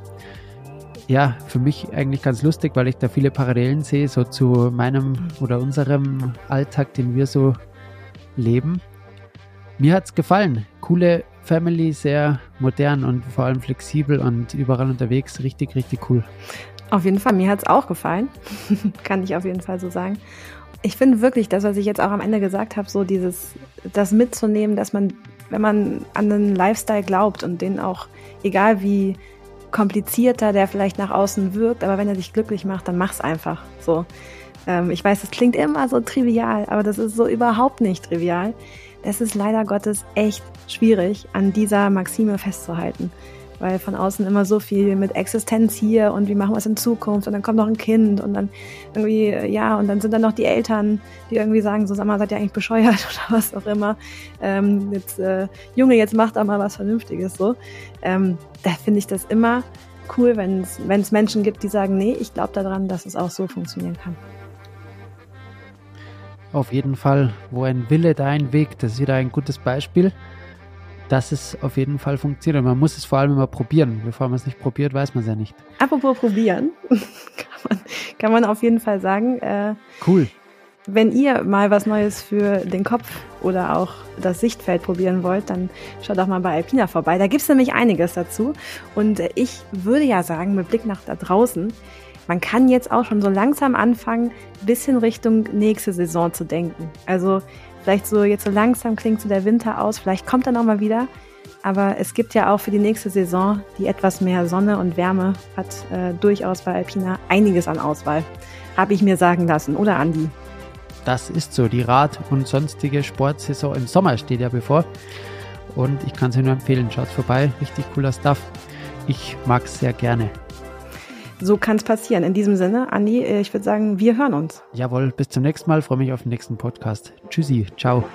Ja, für mich eigentlich ganz lustig, weil ich da viele Parallelen sehe, so zu meinem oder unserem Alltag, den wir so leben. Mir hat es gefallen. Coole Family, sehr modern und vor allem flexibel und überall unterwegs. Richtig, richtig cool.
Auf jeden Fall, mir hat es auch gefallen. Kann ich auf jeden Fall so sagen. Ich finde wirklich, das, was ich jetzt auch am Ende gesagt habe, so dieses, das mitzunehmen, dass man, wenn man an einen Lifestyle glaubt und den auch, egal wie komplizierter der vielleicht nach außen wirkt, aber wenn er dich glücklich macht, dann mach's einfach. So. Ähm, ich weiß, es klingt immer so trivial, aber das ist so überhaupt nicht trivial. Es ist leider Gottes echt schwierig, an dieser Maxime festzuhalten weil von außen immer so viel mit Existenz hier und wie machen wir es in Zukunft und dann kommt noch ein Kind und dann irgendwie, ja, und dann sind dann noch die Eltern, die irgendwie sagen, so sag mal, seid ihr eigentlich bescheuert oder was auch immer. Ähm, jetzt, äh, Junge, jetzt macht doch mal was Vernünftiges so. Ähm, da finde ich das immer cool, wenn es Menschen gibt, die sagen, nee, ich glaube daran, dass es auch so funktionieren kann.
Auf jeden Fall, wo ein Wille, da ein Weg, das ist wieder ein gutes Beispiel dass es auf jeden Fall funktioniert. Man muss es vor allem immer probieren. Bevor man es nicht probiert, weiß man es ja nicht.
Apropos probieren, kann, man, kann man auf jeden Fall sagen. Äh,
cool.
Wenn ihr mal was Neues für den Kopf oder auch das Sichtfeld probieren wollt, dann schaut doch mal bei Alpina vorbei. Da gibt es nämlich einiges dazu. Und ich würde ja sagen, mit Blick nach da draußen, man kann jetzt auch schon so langsam anfangen, bisschen Richtung nächste Saison zu denken. Also Vielleicht so jetzt so langsam klingt so der Winter aus, vielleicht kommt er nochmal wieder. Aber es gibt ja auch für die nächste Saison, die etwas mehr Sonne und Wärme hat, äh, durchaus bei Alpina einiges an Auswahl. Habe ich mir sagen lassen, oder Andi?
Das ist so. Die Rad- und sonstige Sportsaison im Sommer steht ja bevor. Und ich kann es nur empfehlen. Schaut vorbei. Richtig cooler Stuff. Ich mag es sehr gerne.
So kann es passieren. In diesem Sinne, Andi, äh, ich würde sagen, wir hören uns.
Jawohl, bis zum nächsten Mal. Freue mich auf den nächsten Podcast. Tschüssi, ciao.